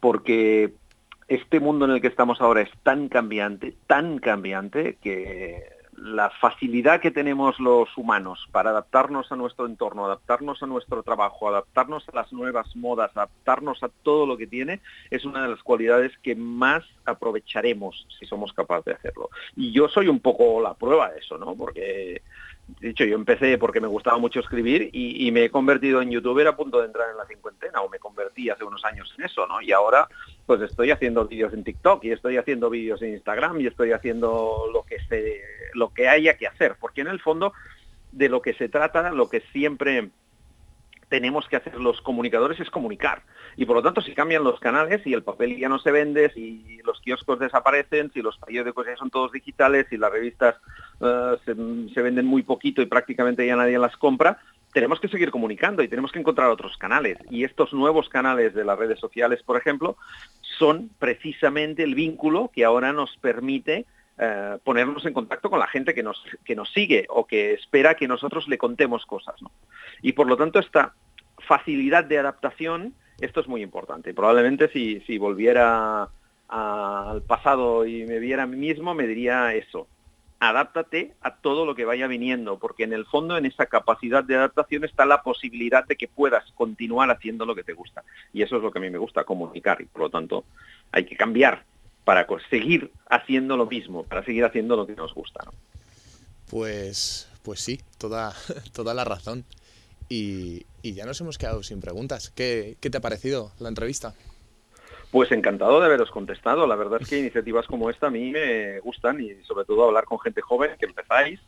[SPEAKER 3] Porque este mundo en el que estamos ahora es tan cambiante, tan cambiante, que la facilidad que tenemos los humanos para adaptarnos a nuestro entorno, adaptarnos a nuestro trabajo, adaptarnos a las nuevas modas, adaptarnos a todo lo que tiene, es una de las cualidades que más aprovecharemos si somos capaces de hacerlo. Y yo soy un poco la prueba de eso, ¿no? Porque de hecho, yo empecé porque me gustaba mucho escribir y, me he convertido en youtuber a punto de entrar en la cincuentena, o me convertí hace unos años en eso, ¿no? Y ahora pues estoy haciendo vídeos en TikTok y estoy haciendo vídeos en Instagram y estoy haciendo lo que se, lo que haya que hacer, porque en el fondo de lo que se trata, lo que siempre tenemos que hacer los comunicadores es comunicar. Y por lo tanto, si cambian los canales, y el papel ya no se vende, si los kioscos desaparecen, si los periódicos ya son todos digitales, si las revistas eh, se, venden muy poquito y prácticamente ya nadie las compra, tenemos que seguir comunicando y tenemos que encontrar otros canales. Y estos nuevos canales de las redes sociales, por ejemplo, son precisamente el vínculo que ahora nos permite eh, ponernos en contacto con la gente que nos, que nos sigue o que espera que nosotros le contemos cosas. Y por lo tanto esta facilidad de adaptación, esto es muy importante. Probablemente si, si volviera al pasado y me viera a mí mismo, me diría eso. adáptate a todo lo que vaya viniendo, porque en el fondo en esa capacidad de adaptación está la posibilidad de que puedas continuar haciendo lo que te gusta. Y eso es lo que a mí me gusta, comunicar, y por lo tanto hay que cambiar para seguir haciendo lo mismo, para seguir haciendo lo que nos gusta.
[SPEAKER 2] Pues, pues sí, toda, toda la razón. Y, ya nos hemos quedado sin preguntas. ¿Qué, ¿Qué te ha parecido la entrevista?
[SPEAKER 3] Pues encantado de haberos contestado. La verdad es que iniciativas como esta a mí me gustan y sobre todo hablar con gente joven que empezáis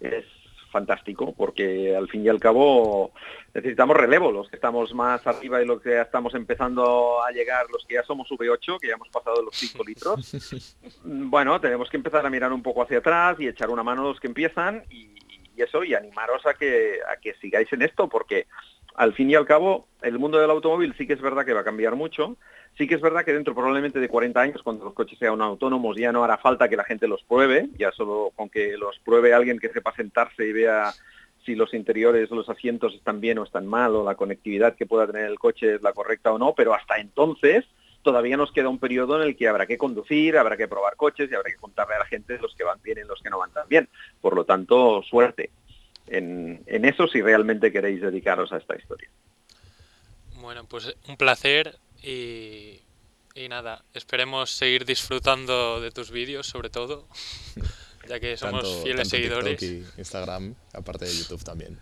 [SPEAKER 3] es fantástico porque al fin y al cabo necesitamos relevo, los que estamos más arriba y los que ya estamos empezando a llegar, los que ya somos V8, que ya hemos pasado los 5 litros. Bueno, tenemos que empezar a mirar un poco hacia atrás y echar una mano a los que empiezan y, y eso y animaros a que, a que sigáis en esto porque al fin y al cabo el mundo del automóvil sí que es verdad que va a cambiar mucho Sí que es verdad que dentro probablemente de 40 años, cuando los coches sean autónomos, ya no hará falta que la gente los pruebe, ya solo con que los pruebe alguien que sepa sentarse y vea si los interiores, los asientos están bien o están mal, o la conectividad que pueda tener el coche es la correcta o no, pero hasta entonces todavía nos queda un periodo en el que habrá que conducir, habrá que probar coches y habrá que contarle a la gente los que van bien y los que no van tan bien. Por lo tanto, suerte en, en eso si realmente queréis dedicaros a esta historia.
[SPEAKER 4] Bueno, pues un placer y, nada, esperemos seguir disfrutando de tus vídeos, sobre todo, ya que somos fieles seguidores.
[SPEAKER 2] y Instagram, aparte de YouTube también.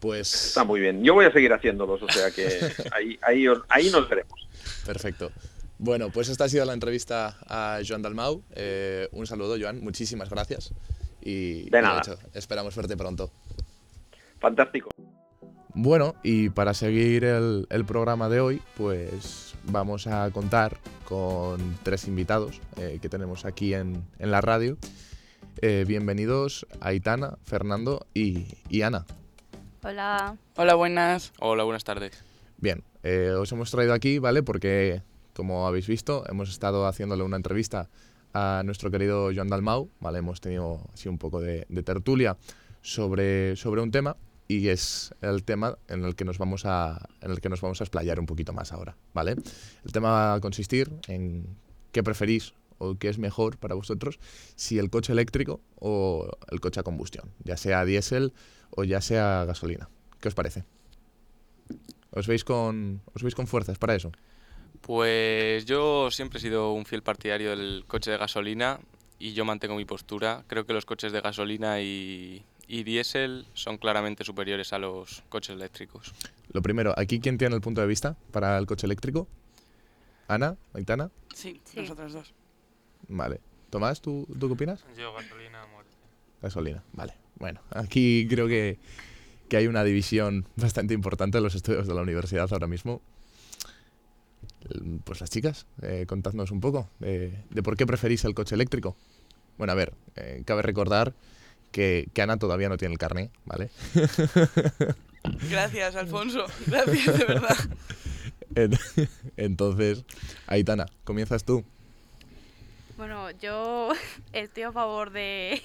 [SPEAKER 2] Pues...
[SPEAKER 3] Está muy bien. Yo voy a seguir haciéndolos, o sea que ahí, ahí, ahí nos veremos.
[SPEAKER 2] Perfecto. Bueno, pues esta ha sido la entrevista a Joan Dalmau. Eh, un saludo, Joan. Muchísimas gracias. Y,
[SPEAKER 3] de nada.
[SPEAKER 2] esperamos verte pronto.
[SPEAKER 3] Fantástico.
[SPEAKER 2] Bueno, y para seguir el, programa de hoy, pues vamos a contar con tres invitados eh, que tenemos aquí en, la radio. Eh, bienvenidos Aitana, Fernando y, Ana.
[SPEAKER 5] Hola.
[SPEAKER 6] Hola, buenas.
[SPEAKER 4] Hola, buenas tardes.
[SPEAKER 2] Bien, eh, os hemos traído aquí, ¿vale? Porque, como habéis visto, hemos estado haciéndole una entrevista a nuestro querido Joan Dalmau, ¿vale? Hemos tenido así un poco de, de tertulia sobre, sobre un tema y es el tema en el que nos vamos a en el que nos vamos a explayar un poquito más ahora, ¿vale? El tema va a consistir en qué preferís o qué es mejor para vosotros si el coche eléctrico o el coche a combustión, ya sea diésel o ya sea gasolina. ¿Qué os parece? ¿Os veis con os veis con fuerzas para eso?
[SPEAKER 6] Pues yo siempre he sido un fiel partidario del coche de gasolina y yo mantengo mi postura. Creo que los coches de gasolina y y diésel son claramente superiores a los coches eléctricos.
[SPEAKER 2] Lo primero, ¿aquí quién tiene el punto de vista para el coche eléctrico? ¿Ana? ¿Aitana?
[SPEAKER 6] Sí, sí. nosotros dos.
[SPEAKER 2] Vale. Tomás, ¿tú, ¿tú qué opinas?
[SPEAKER 4] Yo, gasolina muerte.
[SPEAKER 2] Gasolina, vale. Bueno, aquí creo que, que hay una división bastante importante en los estudios de la universidad ahora mismo. Pues las chicas, eh, contadnos un poco de, de, por qué preferís el coche eléctrico. Bueno, a ver, eh, cabe recordar que, Ana todavía no tiene el carné, ¿vale?
[SPEAKER 6] Gracias, Alfonso. Gracias, de verdad.
[SPEAKER 2] Entonces, Aitana, comienzas tú.
[SPEAKER 5] Bueno, yo estoy a favor de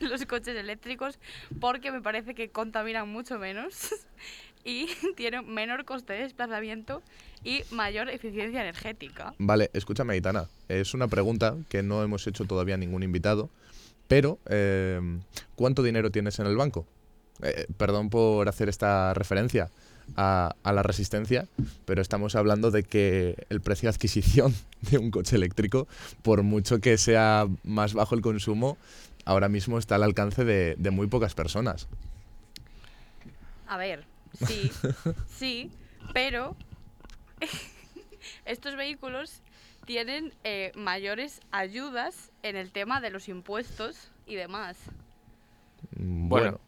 [SPEAKER 5] los coches eléctricos porque me parece que contaminan mucho menos y tienen menor coste de desplazamiento y mayor eficiencia energética.
[SPEAKER 2] Vale, escúchame, Aitana. Es una pregunta que no hemos hecho todavía a ningún invitado pero, em, ¿cuánto dinero tienes en el banco? Eh, perdón por hacer esta referencia a, la resistencia, pero estamos hablando de que el precio de adquisición de un coche eléctrico, por mucho que sea más bajo el consumo, ahora mismo está al alcance de, de muy pocas personas.
[SPEAKER 5] A ver, sí, sí, pero estos vehículos tienen eh, mayores ayudas en el tema de los impuestos y demás.
[SPEAKER 2] Mm, bueno,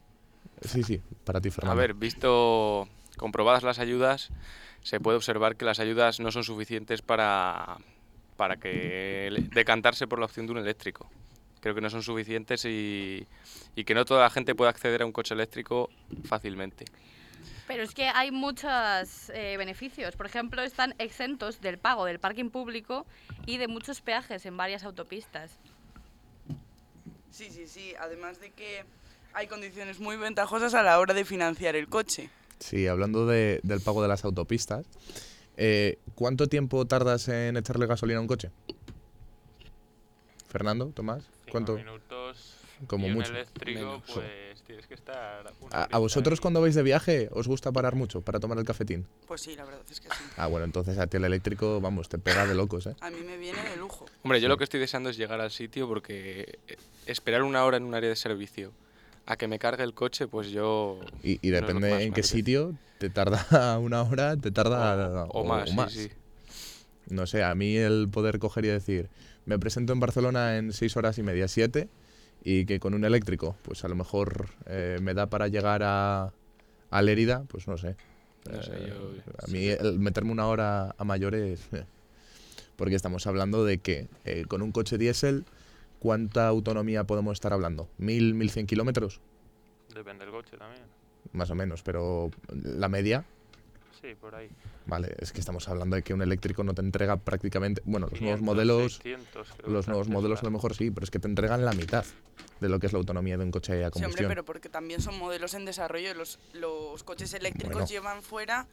[SPEAKER 2] sí, sí, para ti, Fernando.
[SPEAKER 6] A ver, visto comprobadas las ayudas, se puede observar que las ayudas no son suficientes para, para que decantarse por la opción de un eléctrico. Creo que no son suficientes y, y que no toda la gente puede acceder a un coche eléctrico fácilmente.
[SPEAKER 5] Pero es que hay muchos eh, beneficios. Por ejemplo, están exentos del pago del parking público y de muchos peajes en varias autopistas.
[SPEAKER 7] Sí, sí, sí. Además de que hay condiciones muy ventajosas a la hora de financiar el coche.
[SPEAKER 2] Sí, hablando del pago de las autopistas, eh, ¿cuánto tiempo tardas en echarle gasolina a un coche? Fernando, Tomás, ¿cuánto?
[SPEAKER 4] minutos
[SPEAKER 2] como
[SPEAKER 4] y un
[SPEAKER 2] mucho.
[SPEAKER 4] eléctrico,
[SPEAKER 6] Menos.
[SPEAKER 4] pues tienes que estar... una
[SPEAKER 2] ¿A, vosotros cuando vais de viaje os gusta parar mucho para tomar el cafetín?
[SPEAKER 7] Pues sí, la verdad es que sí.
[SPEAKER 2] Ah, bueno, entonces a ti el eléctrico, vamos, te pega de locos, ¿eh?
[SPEAKER 7] A mí me viene de lujo.
[SPEAKER 6] Hombre, yo lo que estoy deseando es llegar al sitio porque eh, esperar una hora en un área de servicio a que me cargue el coche, pues yo...
[SPEAKER 2] Y, depende en qué sitio, te tarda una hora, te tarda
[SPEAKER 6] o, o más, sí, sí.
[SPEAKER 2] No sé, a mí el poder coger y decir, me presento en Barcelona en seis horas y media, siete, y que con un eléctrico, pues a lo mejor eh, me da para llegar a, a Lérida, pues no sé.
[SPEAKER 6] No sé,
[SPEAKER 2] Eh,
[SPEAKER 6] yo-
[SPEAKER 2] a mí el meterme una hora a mayores, eh, porque estamos hablando de que eh, con un coche diésel, ¿cuánta autonomía podemos estar hablando? ¿Mil, mil cien kilómetros?
[SPEAKER 4] Depende del coche también.
[SPEAKER 2] Más o menos, pero la media,
[SPEAKER 4] Sí, por ahí.
[SPEAKER 2] vale, es que estamos hablando de que un eléctrico no te entrega prácticamente, bueno, los nuevos
[SPEAKER 4] 500,
[SPEAKER 2] modelos...
[SPEAKER 4] 600, creo que
[SPEAKER 2] Los nuevos modelos a lo mejor sí, pero es que te entregan la mitad de lo que es la autonomía de un coche a
[SPEAKER 7] Sí, hombre,
[SPEAKER 2] combustión.
[SPEAKER 7] pero porque también son modelos en desarrollo. Los, los coches eléctricos
[SPEAKER 2] Bueno.
[SPEAKER 7] llevan fuera,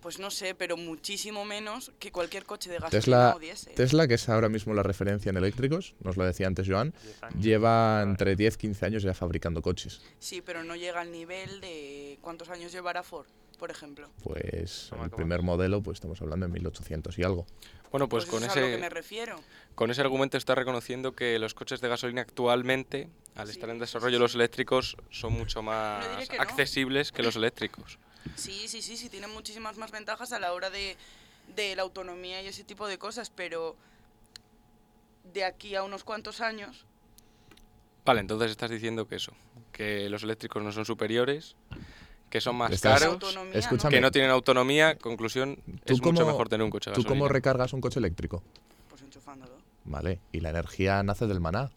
[SPEAKER 7] pues no sé, pero muchísimo menos que cualquier coche de gasolina
[SPEAKER 2] Tesla,
[SPEAKER 7] o diésel.
[SPEAKER 2] Tesla, que es ahora mismo la referencia en eléctricos, nos lo decía antes Joan,
[SPEAKER 4] 10 años.
[SPEAKER 2] lleva entre 10 15 años ya fabricando coches.
[SPEAKER 7] Sí, pero no llega al nivel de cuántos años llevará Ford, por ejemplo.
[SPEAKER 2] Pues
[SPEAKER 4] Toma,
[SPEAKER 2] el
[SPEAKER 4] toma.
[SPEAKER 2] primer modelo, pues estamos hablando de 1800 y algo.
[SPEAKER 6] Bueno, pues,
[SPEAKER 7] Pues,
[SPEAKER 6] con
[SPEAKER 7] eso es a lo que
[SPEAKER 6] ese...
[SPEAKER 7] me refiero.
[SPEAKER 6] Con ese argumento está reconociendo que los coches de gasolina actualmente, al
[SPEAKER 7] Sí,
[SPEAKER 6] estar en desarrollo
[SPEAKER 7] sí.
[SPEAKER 6] los eléctricos, son mucho más
[SPEAKER 7] diré que no.
[SPEAKER 6] accesibles que los eléctricos.
[SPEAKER 7] Sí, sí, sí, sí, tienen muchísimas más ventajas a la hora de, de la autonomía y ese tipo de cosas, pero de aquí a unos cuantos años,
[SPEAKER 6] Vale, entonces estás diciendo que eso, que los eléctricos no son superiores, que son más
[SPEAKER 2] Estás-
[SPEAKER 6] caros,
[SPEAKER 7] autonomía,
[SPEAKER 6] que no tienen autonomía, conclusión,
[SPEAKER 2] ¿Tú
[SPEAKER 6] es mucho
[SPEAKER 2] cómo-
[SPEAKER 6] mejor tener un coche
[SPEAKER 2] ¿Tú
[SPEAKER 6] gasolina.
[SPEAKER 2] cómo recargas un coche eléctrico?
[SPEAKER 7] pues enchufándolo.
[SPEAKER 2] Vale, y la energía nace del maná.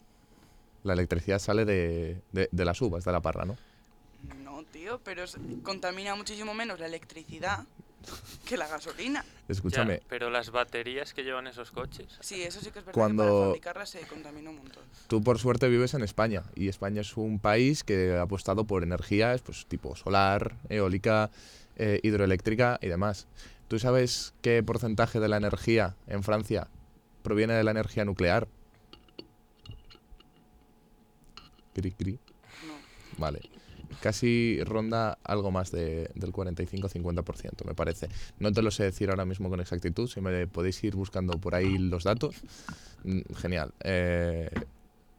[SPEAKER 2] La electricidad sale de, de- de las uvas, de la parra, ¿no?
[SPEAKER 7] No, tío, pero es- contamina muchísimo menos la electricidad que la gasolina.
[SPEAKER 4] Ya,
[SPEAKER 2] Escúchame,
[SPEAKER 4] pero las baterías que llevan esos coches.
[SPEAKER 7] Sí, eso sí que es verdad
[SPEAKER 2] Cuando-
[SPEAKER 7] que para fabricarla se contamina un montón.
[SPEAKER 2] Tú por suerte vives en España y España es un país que ha apostado por energías pues tipo solar, eólica, eh, hidroeléctrica y demás. ¿Tú sabes qué porcentaje de la energía en Francia proviene de la energía nuclear? Cri, cri.
[SPEAKER 7] No.
[SPEAKER 2] Vale. Casi ronda algo más de- del 45-50%, me parece. No te lo sé decir ahora mismo con exactitud, si me podéis ir buscando por ahí los datos. Mm, Genial. Eh,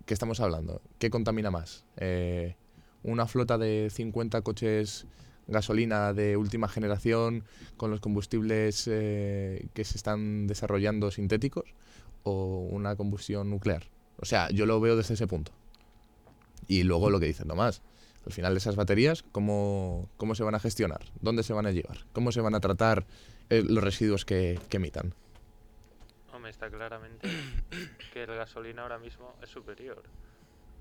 [SPEAKER 2] ¿Qué estamos hablando? ¿Qué contamina más? Eh, ¿Una flota de 50 coches gasolina de última generación con los combustibles eh, que se están desarrollando sintéticos o una combustión nuclear? O sea, yo lo veo desde ese punto. Y luego lo que dice Tomás, al final esas baterías, ¿cómo, cómo se van a gestionar? ¿Dónde se van a llevar? ¿Cómo se van a tratar eh, los residuos que, que emitan?
[SPEAKER 4] Hombre, está claramente que el gasolina ahora mismo es superior.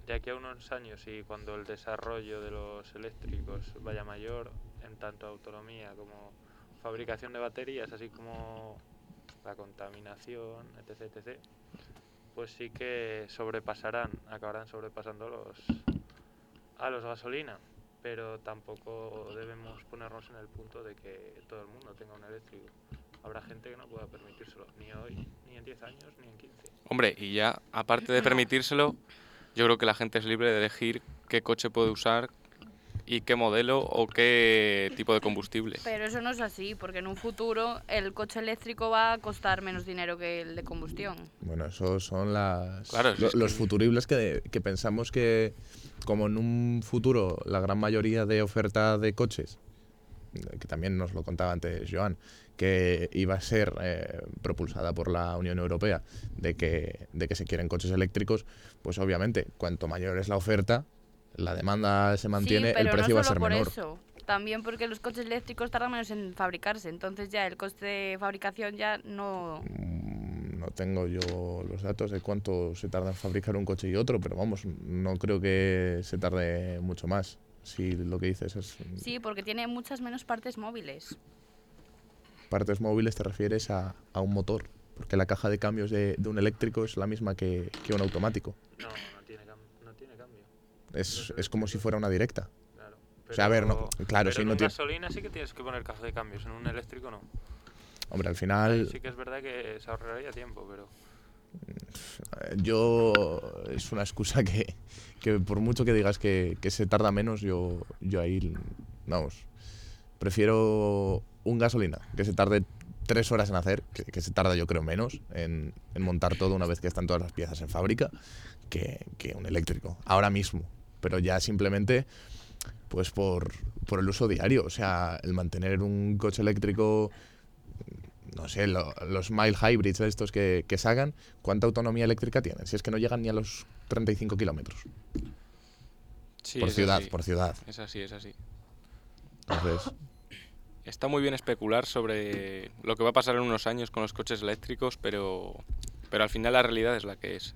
[SPEAKER 4] De aquí a unos años y cuando el desarrollo de los eléctricos vaya mayor, en tanto autonomía como fabricación de baterías, así como la contaminación, etc., etc., pues sí que sobrepasarán, acabarán sobrepasando los, a los gasolina. Pero tampoco debemos ponernos en el punto de que todo el mundo tenga un eléctrico. Habrá gente que no pueda permitírselo, ni hoy, ni en 10 años, ni en 15.
[SPEAKER 6] Hombre, y ya, aparte de permitírselo, yo creo que la gente es libre de elegir qué coche puede usar y qué modelo o qué tipo de combustible.
[SPEAKER 5] Pero eso no es así, porque en un futuro el coche eléctrico va a costar menos dinero que el de combustión.
[SPEAKER 2] Bueno, esos son las,
[SPEAKER 6] Claro, si
[SPEAKER 2] lo-
[SPEAKER 6] es
[SPEAKER 2] los
[SPEAKER 6] que-
[SPEAKER 2] futuribles que, que pensamos que, como en un futuro la gran mayoría de oferta de coches, que también nos lo contaba antes Joan, que iba a ser eh, propulsada por la Unión Europea, de que, de que se quieren coches eléctricos, pues obviamente, cuanto mayor es la oferta, la demanda se mantiene,
[SPEAKER 5] sí, pero
[SPEAKER 2] el precio
[SPEAKER 5] no
[SPEAKER 2] va a ser
[SPEAKER 5] por
[SPEAKER 2] menor.
[SPEAKER 5] eso. También porque los coches eléctricos tardan menos en fabricarse, entonces ya el coste de fabricación ya no...
[SPEAKER 2] Mm, No tengo yo los datos de cuánto se tarda en fabricar un coche y otro, pero vamos, no creo que se tarde mucho más. Si lo que dices es
[SPEAKER 5] Sí, porque tiene muchas menos partes móviles.
[SPEAKER 2] partes móviles, te refieres a, a un motor, porque la caja de cambios de, de un eléctrico es la misma que, que un automático.
[SPEAKER 4] No, no tiene, cam- no tiene cambio.
[SPEAKER 2] Es, es como si fuera una directa.
[SPEAKER 4] Claro.
[SPEAKER 2] O sea, a ver, no, claro,
[SPEAKER 4] pero
[SPEAKER 2] si
[SPEAKER 4] en
[SPEAKER 2] no tiene-
[SPEAKER 4] gasolina sí que tienes que poner caja de cambios, en un eléctrico no.
[SPEAKER 2] Hombre, al final
[SPEAKER 4] sí que es verdad que se ahorraría tiempo, pero
[SPEAKER 2] yo es una excusa que, que por mucho que digas que, que se tarda menos, yo, yo ahí, vamos, prefiero un gasolina que se tarde tres horas en hacer, que, que se tarda yo creo menos en, en montar todo una vez que están todas las piezas en fábrica, que, que un eléctrico, ahora mismo. Pero ya simplemente, pues por, por el uso diario, o sea, el mantener un coche eléctrico no sé, lo- los mild hybrids estos que, que sacan, ¿cuánta autonomía eléctrica tienen? Si es que no llegan ni a los 35 kilómetros.
[SPEAKER 6] Sí,
[SPEAKER 2] por ciudad,
[SPEAKER 6] así.
[SPEAKER 2] por ciudad.
[SPEAKER 6] Es así, es así.
[SPEAKER 2] Entonces,
[SPEAKER 6] Está muy bien especular sobre lo que va a pasar en unos años con los coches eléctricos, pero, pero al final la realidad es la que es.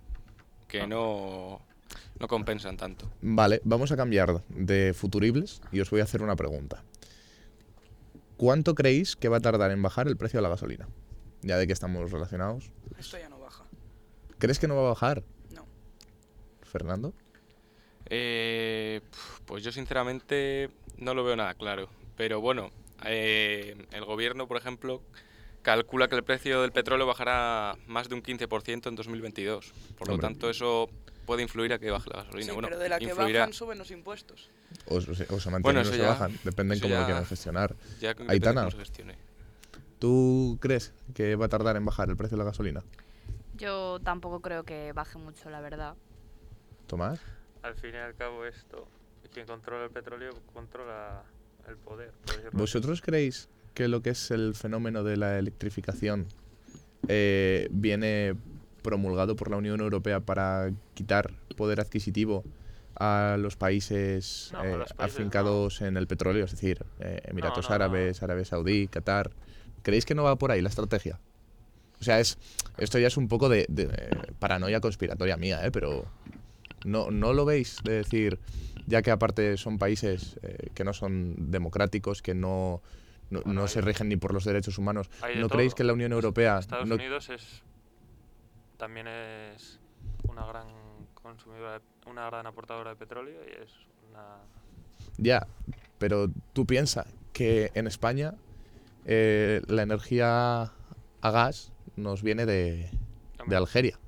[SPEAKER 6] Que no, no compensan tanto.
[SPEAKER 2] vale, vamos a cambiar de futuribles y os voy a hacer una pregunta. ¿Cuánto creéis que va a tardar en bajar el precio de la gasolina? Ya de que estamos relacionados.
[SPEAKER 7] Esto ya no baja.
[SPEAKER 2] ¿Crees que no va a bajar?
[SPEAKER 7] No.
[SPEAKER 2] Fernando.
[SPEAKER 6] Eh, pues yo sinceramente no lo veo nada claro. Pero bueno, eh, el gobierno, por ejemplo, calcula que el precio del petróleo bajará más de un 15% en 2022. Por lo tanto, eso puede influir a que baje la gasolina.
[SPEAKER 7] Sí,
[SPEAKER 6] bueno,
[SPEAKER 7] pero de la que
[SPEAKER 6] influirá
[SPEAKER 7] bajan suben los impuestos.
[SPEAKER 2] O, se- o se mantienen
[SPEAKER 6] Bueno,
[SPEAKER 2] o se
[SPEAKER 6] ya-
[SPEAKER 2] bajan. Depende cómo lo quieran gestionar.
[SPEAKER 6] ya
[SPEAKER 2] Aitana.
[SPEAKER 6] cómo se gestione.
[SPEAKER 2] ¿Tú crees que va a tardar en bajar el precio de la gasolina?
[SPEAKER 5] Yo tampoco creo que baje mucho, la verdad.
[SPEAKER 2] Tomás.
[SPEAKER 4] Al fin y al cabo esto, quien controla el petróleo controla el poder. así.
[SPEAKER 2] ¿Vosotros creéis que lo que es el fenómeno de la electrificación eh, viene promulgado por la Unión Europea para quitar poder adquisitivo a los países,
[SPEAKER 4] No,
[SPEAKER 2] eh,
[SPEAKER 4] los países
[SPEAKER 2] afincados en el petróleo, es decir, eh, Emiratos
[SPEAKER 4] No,
[SPEAKER 2] Árabes, Arabia Saudí, Qatar? ¿Creéis que no va por ahí la estrategia? O sea, es esto ya es un poco de, de, eh, paranoia conspiratoria mía, ¿eh? pero no, ¿no lo veis? De decir, ya que aparte son países que no son democráticos, que no, no,
[SPEAKER 4] Bueno,
[SPEAKER 2] no
[SPEAKER 4] hay-
[SPEAKER 2] se rigen ni por los derechos humanos, ¿no creéis que la Unión Europea...
[SPEAKER 4] Estados
[SPEAKER 2] no-
[SPEAKER 4] Unidos es también es una gran consumidora, una gran aportadora de petróleo y es una
[SPEAKER 2] Ya, pero tú piensas que en España eh, la energía a gas nos viene de, de Algeria,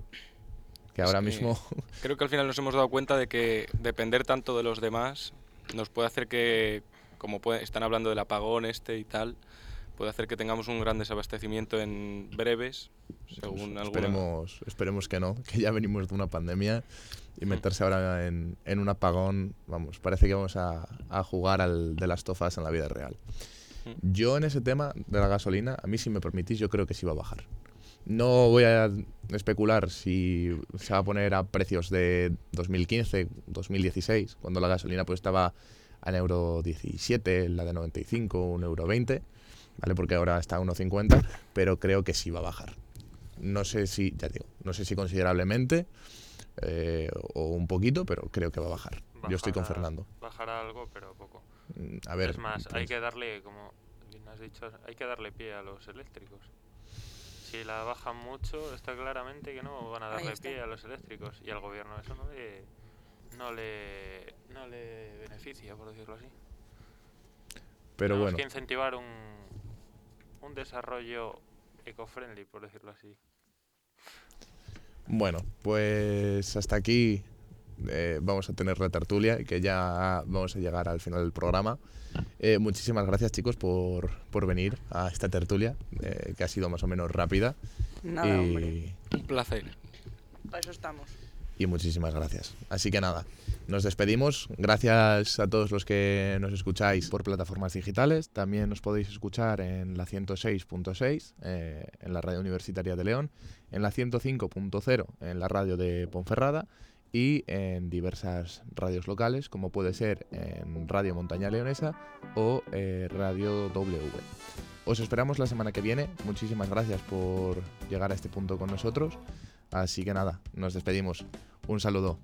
[SPEAKER 2] que
[SPEAKER 6] Es
[SPEAKER 2] ahora
[SPEAKER 6] que-
[SPEAKER 2] mismo...
[SPEAKER 6] Creo que al final nos hemos dado cuenta de que depender tanto de los demás nos puede hacer que, como puede- están hablando del apagón este y tal, puede hacer que tengamos un gran desabastecimiento en breves, según alguna...
[SPEAKER 2] Esperemos, esperemos que no, que ya venimos de una pandemia y meterse ahora en, en un apagón, vamos, parece que vamos a, a jugar al de las tofas en la vida real.
[SPEAKER 6] Mm.
[SPEAKER 2] Yo en ese tema de la gasolina, a mí si me permitís, yo creo que sí va a bajar. No voy a especular si se va a poner a precios de 2015, 2016, cuando la gasolina pues estaba en euro 17, la de 95, un euro 20, ¿vale? Porque ahora está a 1,50, pero creo que sí va a bajar. No sé si, ya digo, no sé si considerablemente eh, o un poquito, pero creo que va a bajar. Yo estoy con
[SPEAKER 4] bajará-
[SPEAKER 2] Fernando.
[SPEAKER 4] Bajará algo, pero poco.
[SPEAKER 2] Mm, A ver,
[SPEAKER 4] es más, hay que darle, como bien has dicho, hay que darle pie a los eléctricos. Si la bajan mucho, está claramente que no van a darle pie a los eléctricos y al gobierno eso no le, no le, no le beneficia, por decirlo así.
[SPEAKER 2] pero
[SPEAKER 4] Tenemos
[SPEAKER 2] bueno,
[SPEAKER 4] que incentivar un, un desarrollo eco-friendly, por decirlo así.
[SPEAKER 2] bueno, pues hasta aquí eh, vamos a tener la tertulia y que ya vamos a llegar al final del programa. Eh, muchísimas gracias chicos por, por venir a esta tertulia, eh, que ha sido más o menos rápida.
[SPEAKER 7] Nada,
[SPEAKER 2] y,
[SPEAKER 7] hombre.
[SPEAKER 6] Un placer.
[SPEAKER 7] Para eso estamos.
[SPEAKER 2] Y muchísimas gracias. Así que nada, nos despedimos. Gracias a todos los que nos escucháis por plataformas digitales. También nos podéis escuchar en la 106.6 eh, en la radio universitaria de León, en la 105.0 en la radio de Ponferrada y en diversas radios locales como puede ser en Radio Montaña Leonesa o eh, Radio W. Os esperamos la semana que viene. Muchísimas gracias por llegar a este punto con nosotros. Así que nada, nos despedimos. Un saludo.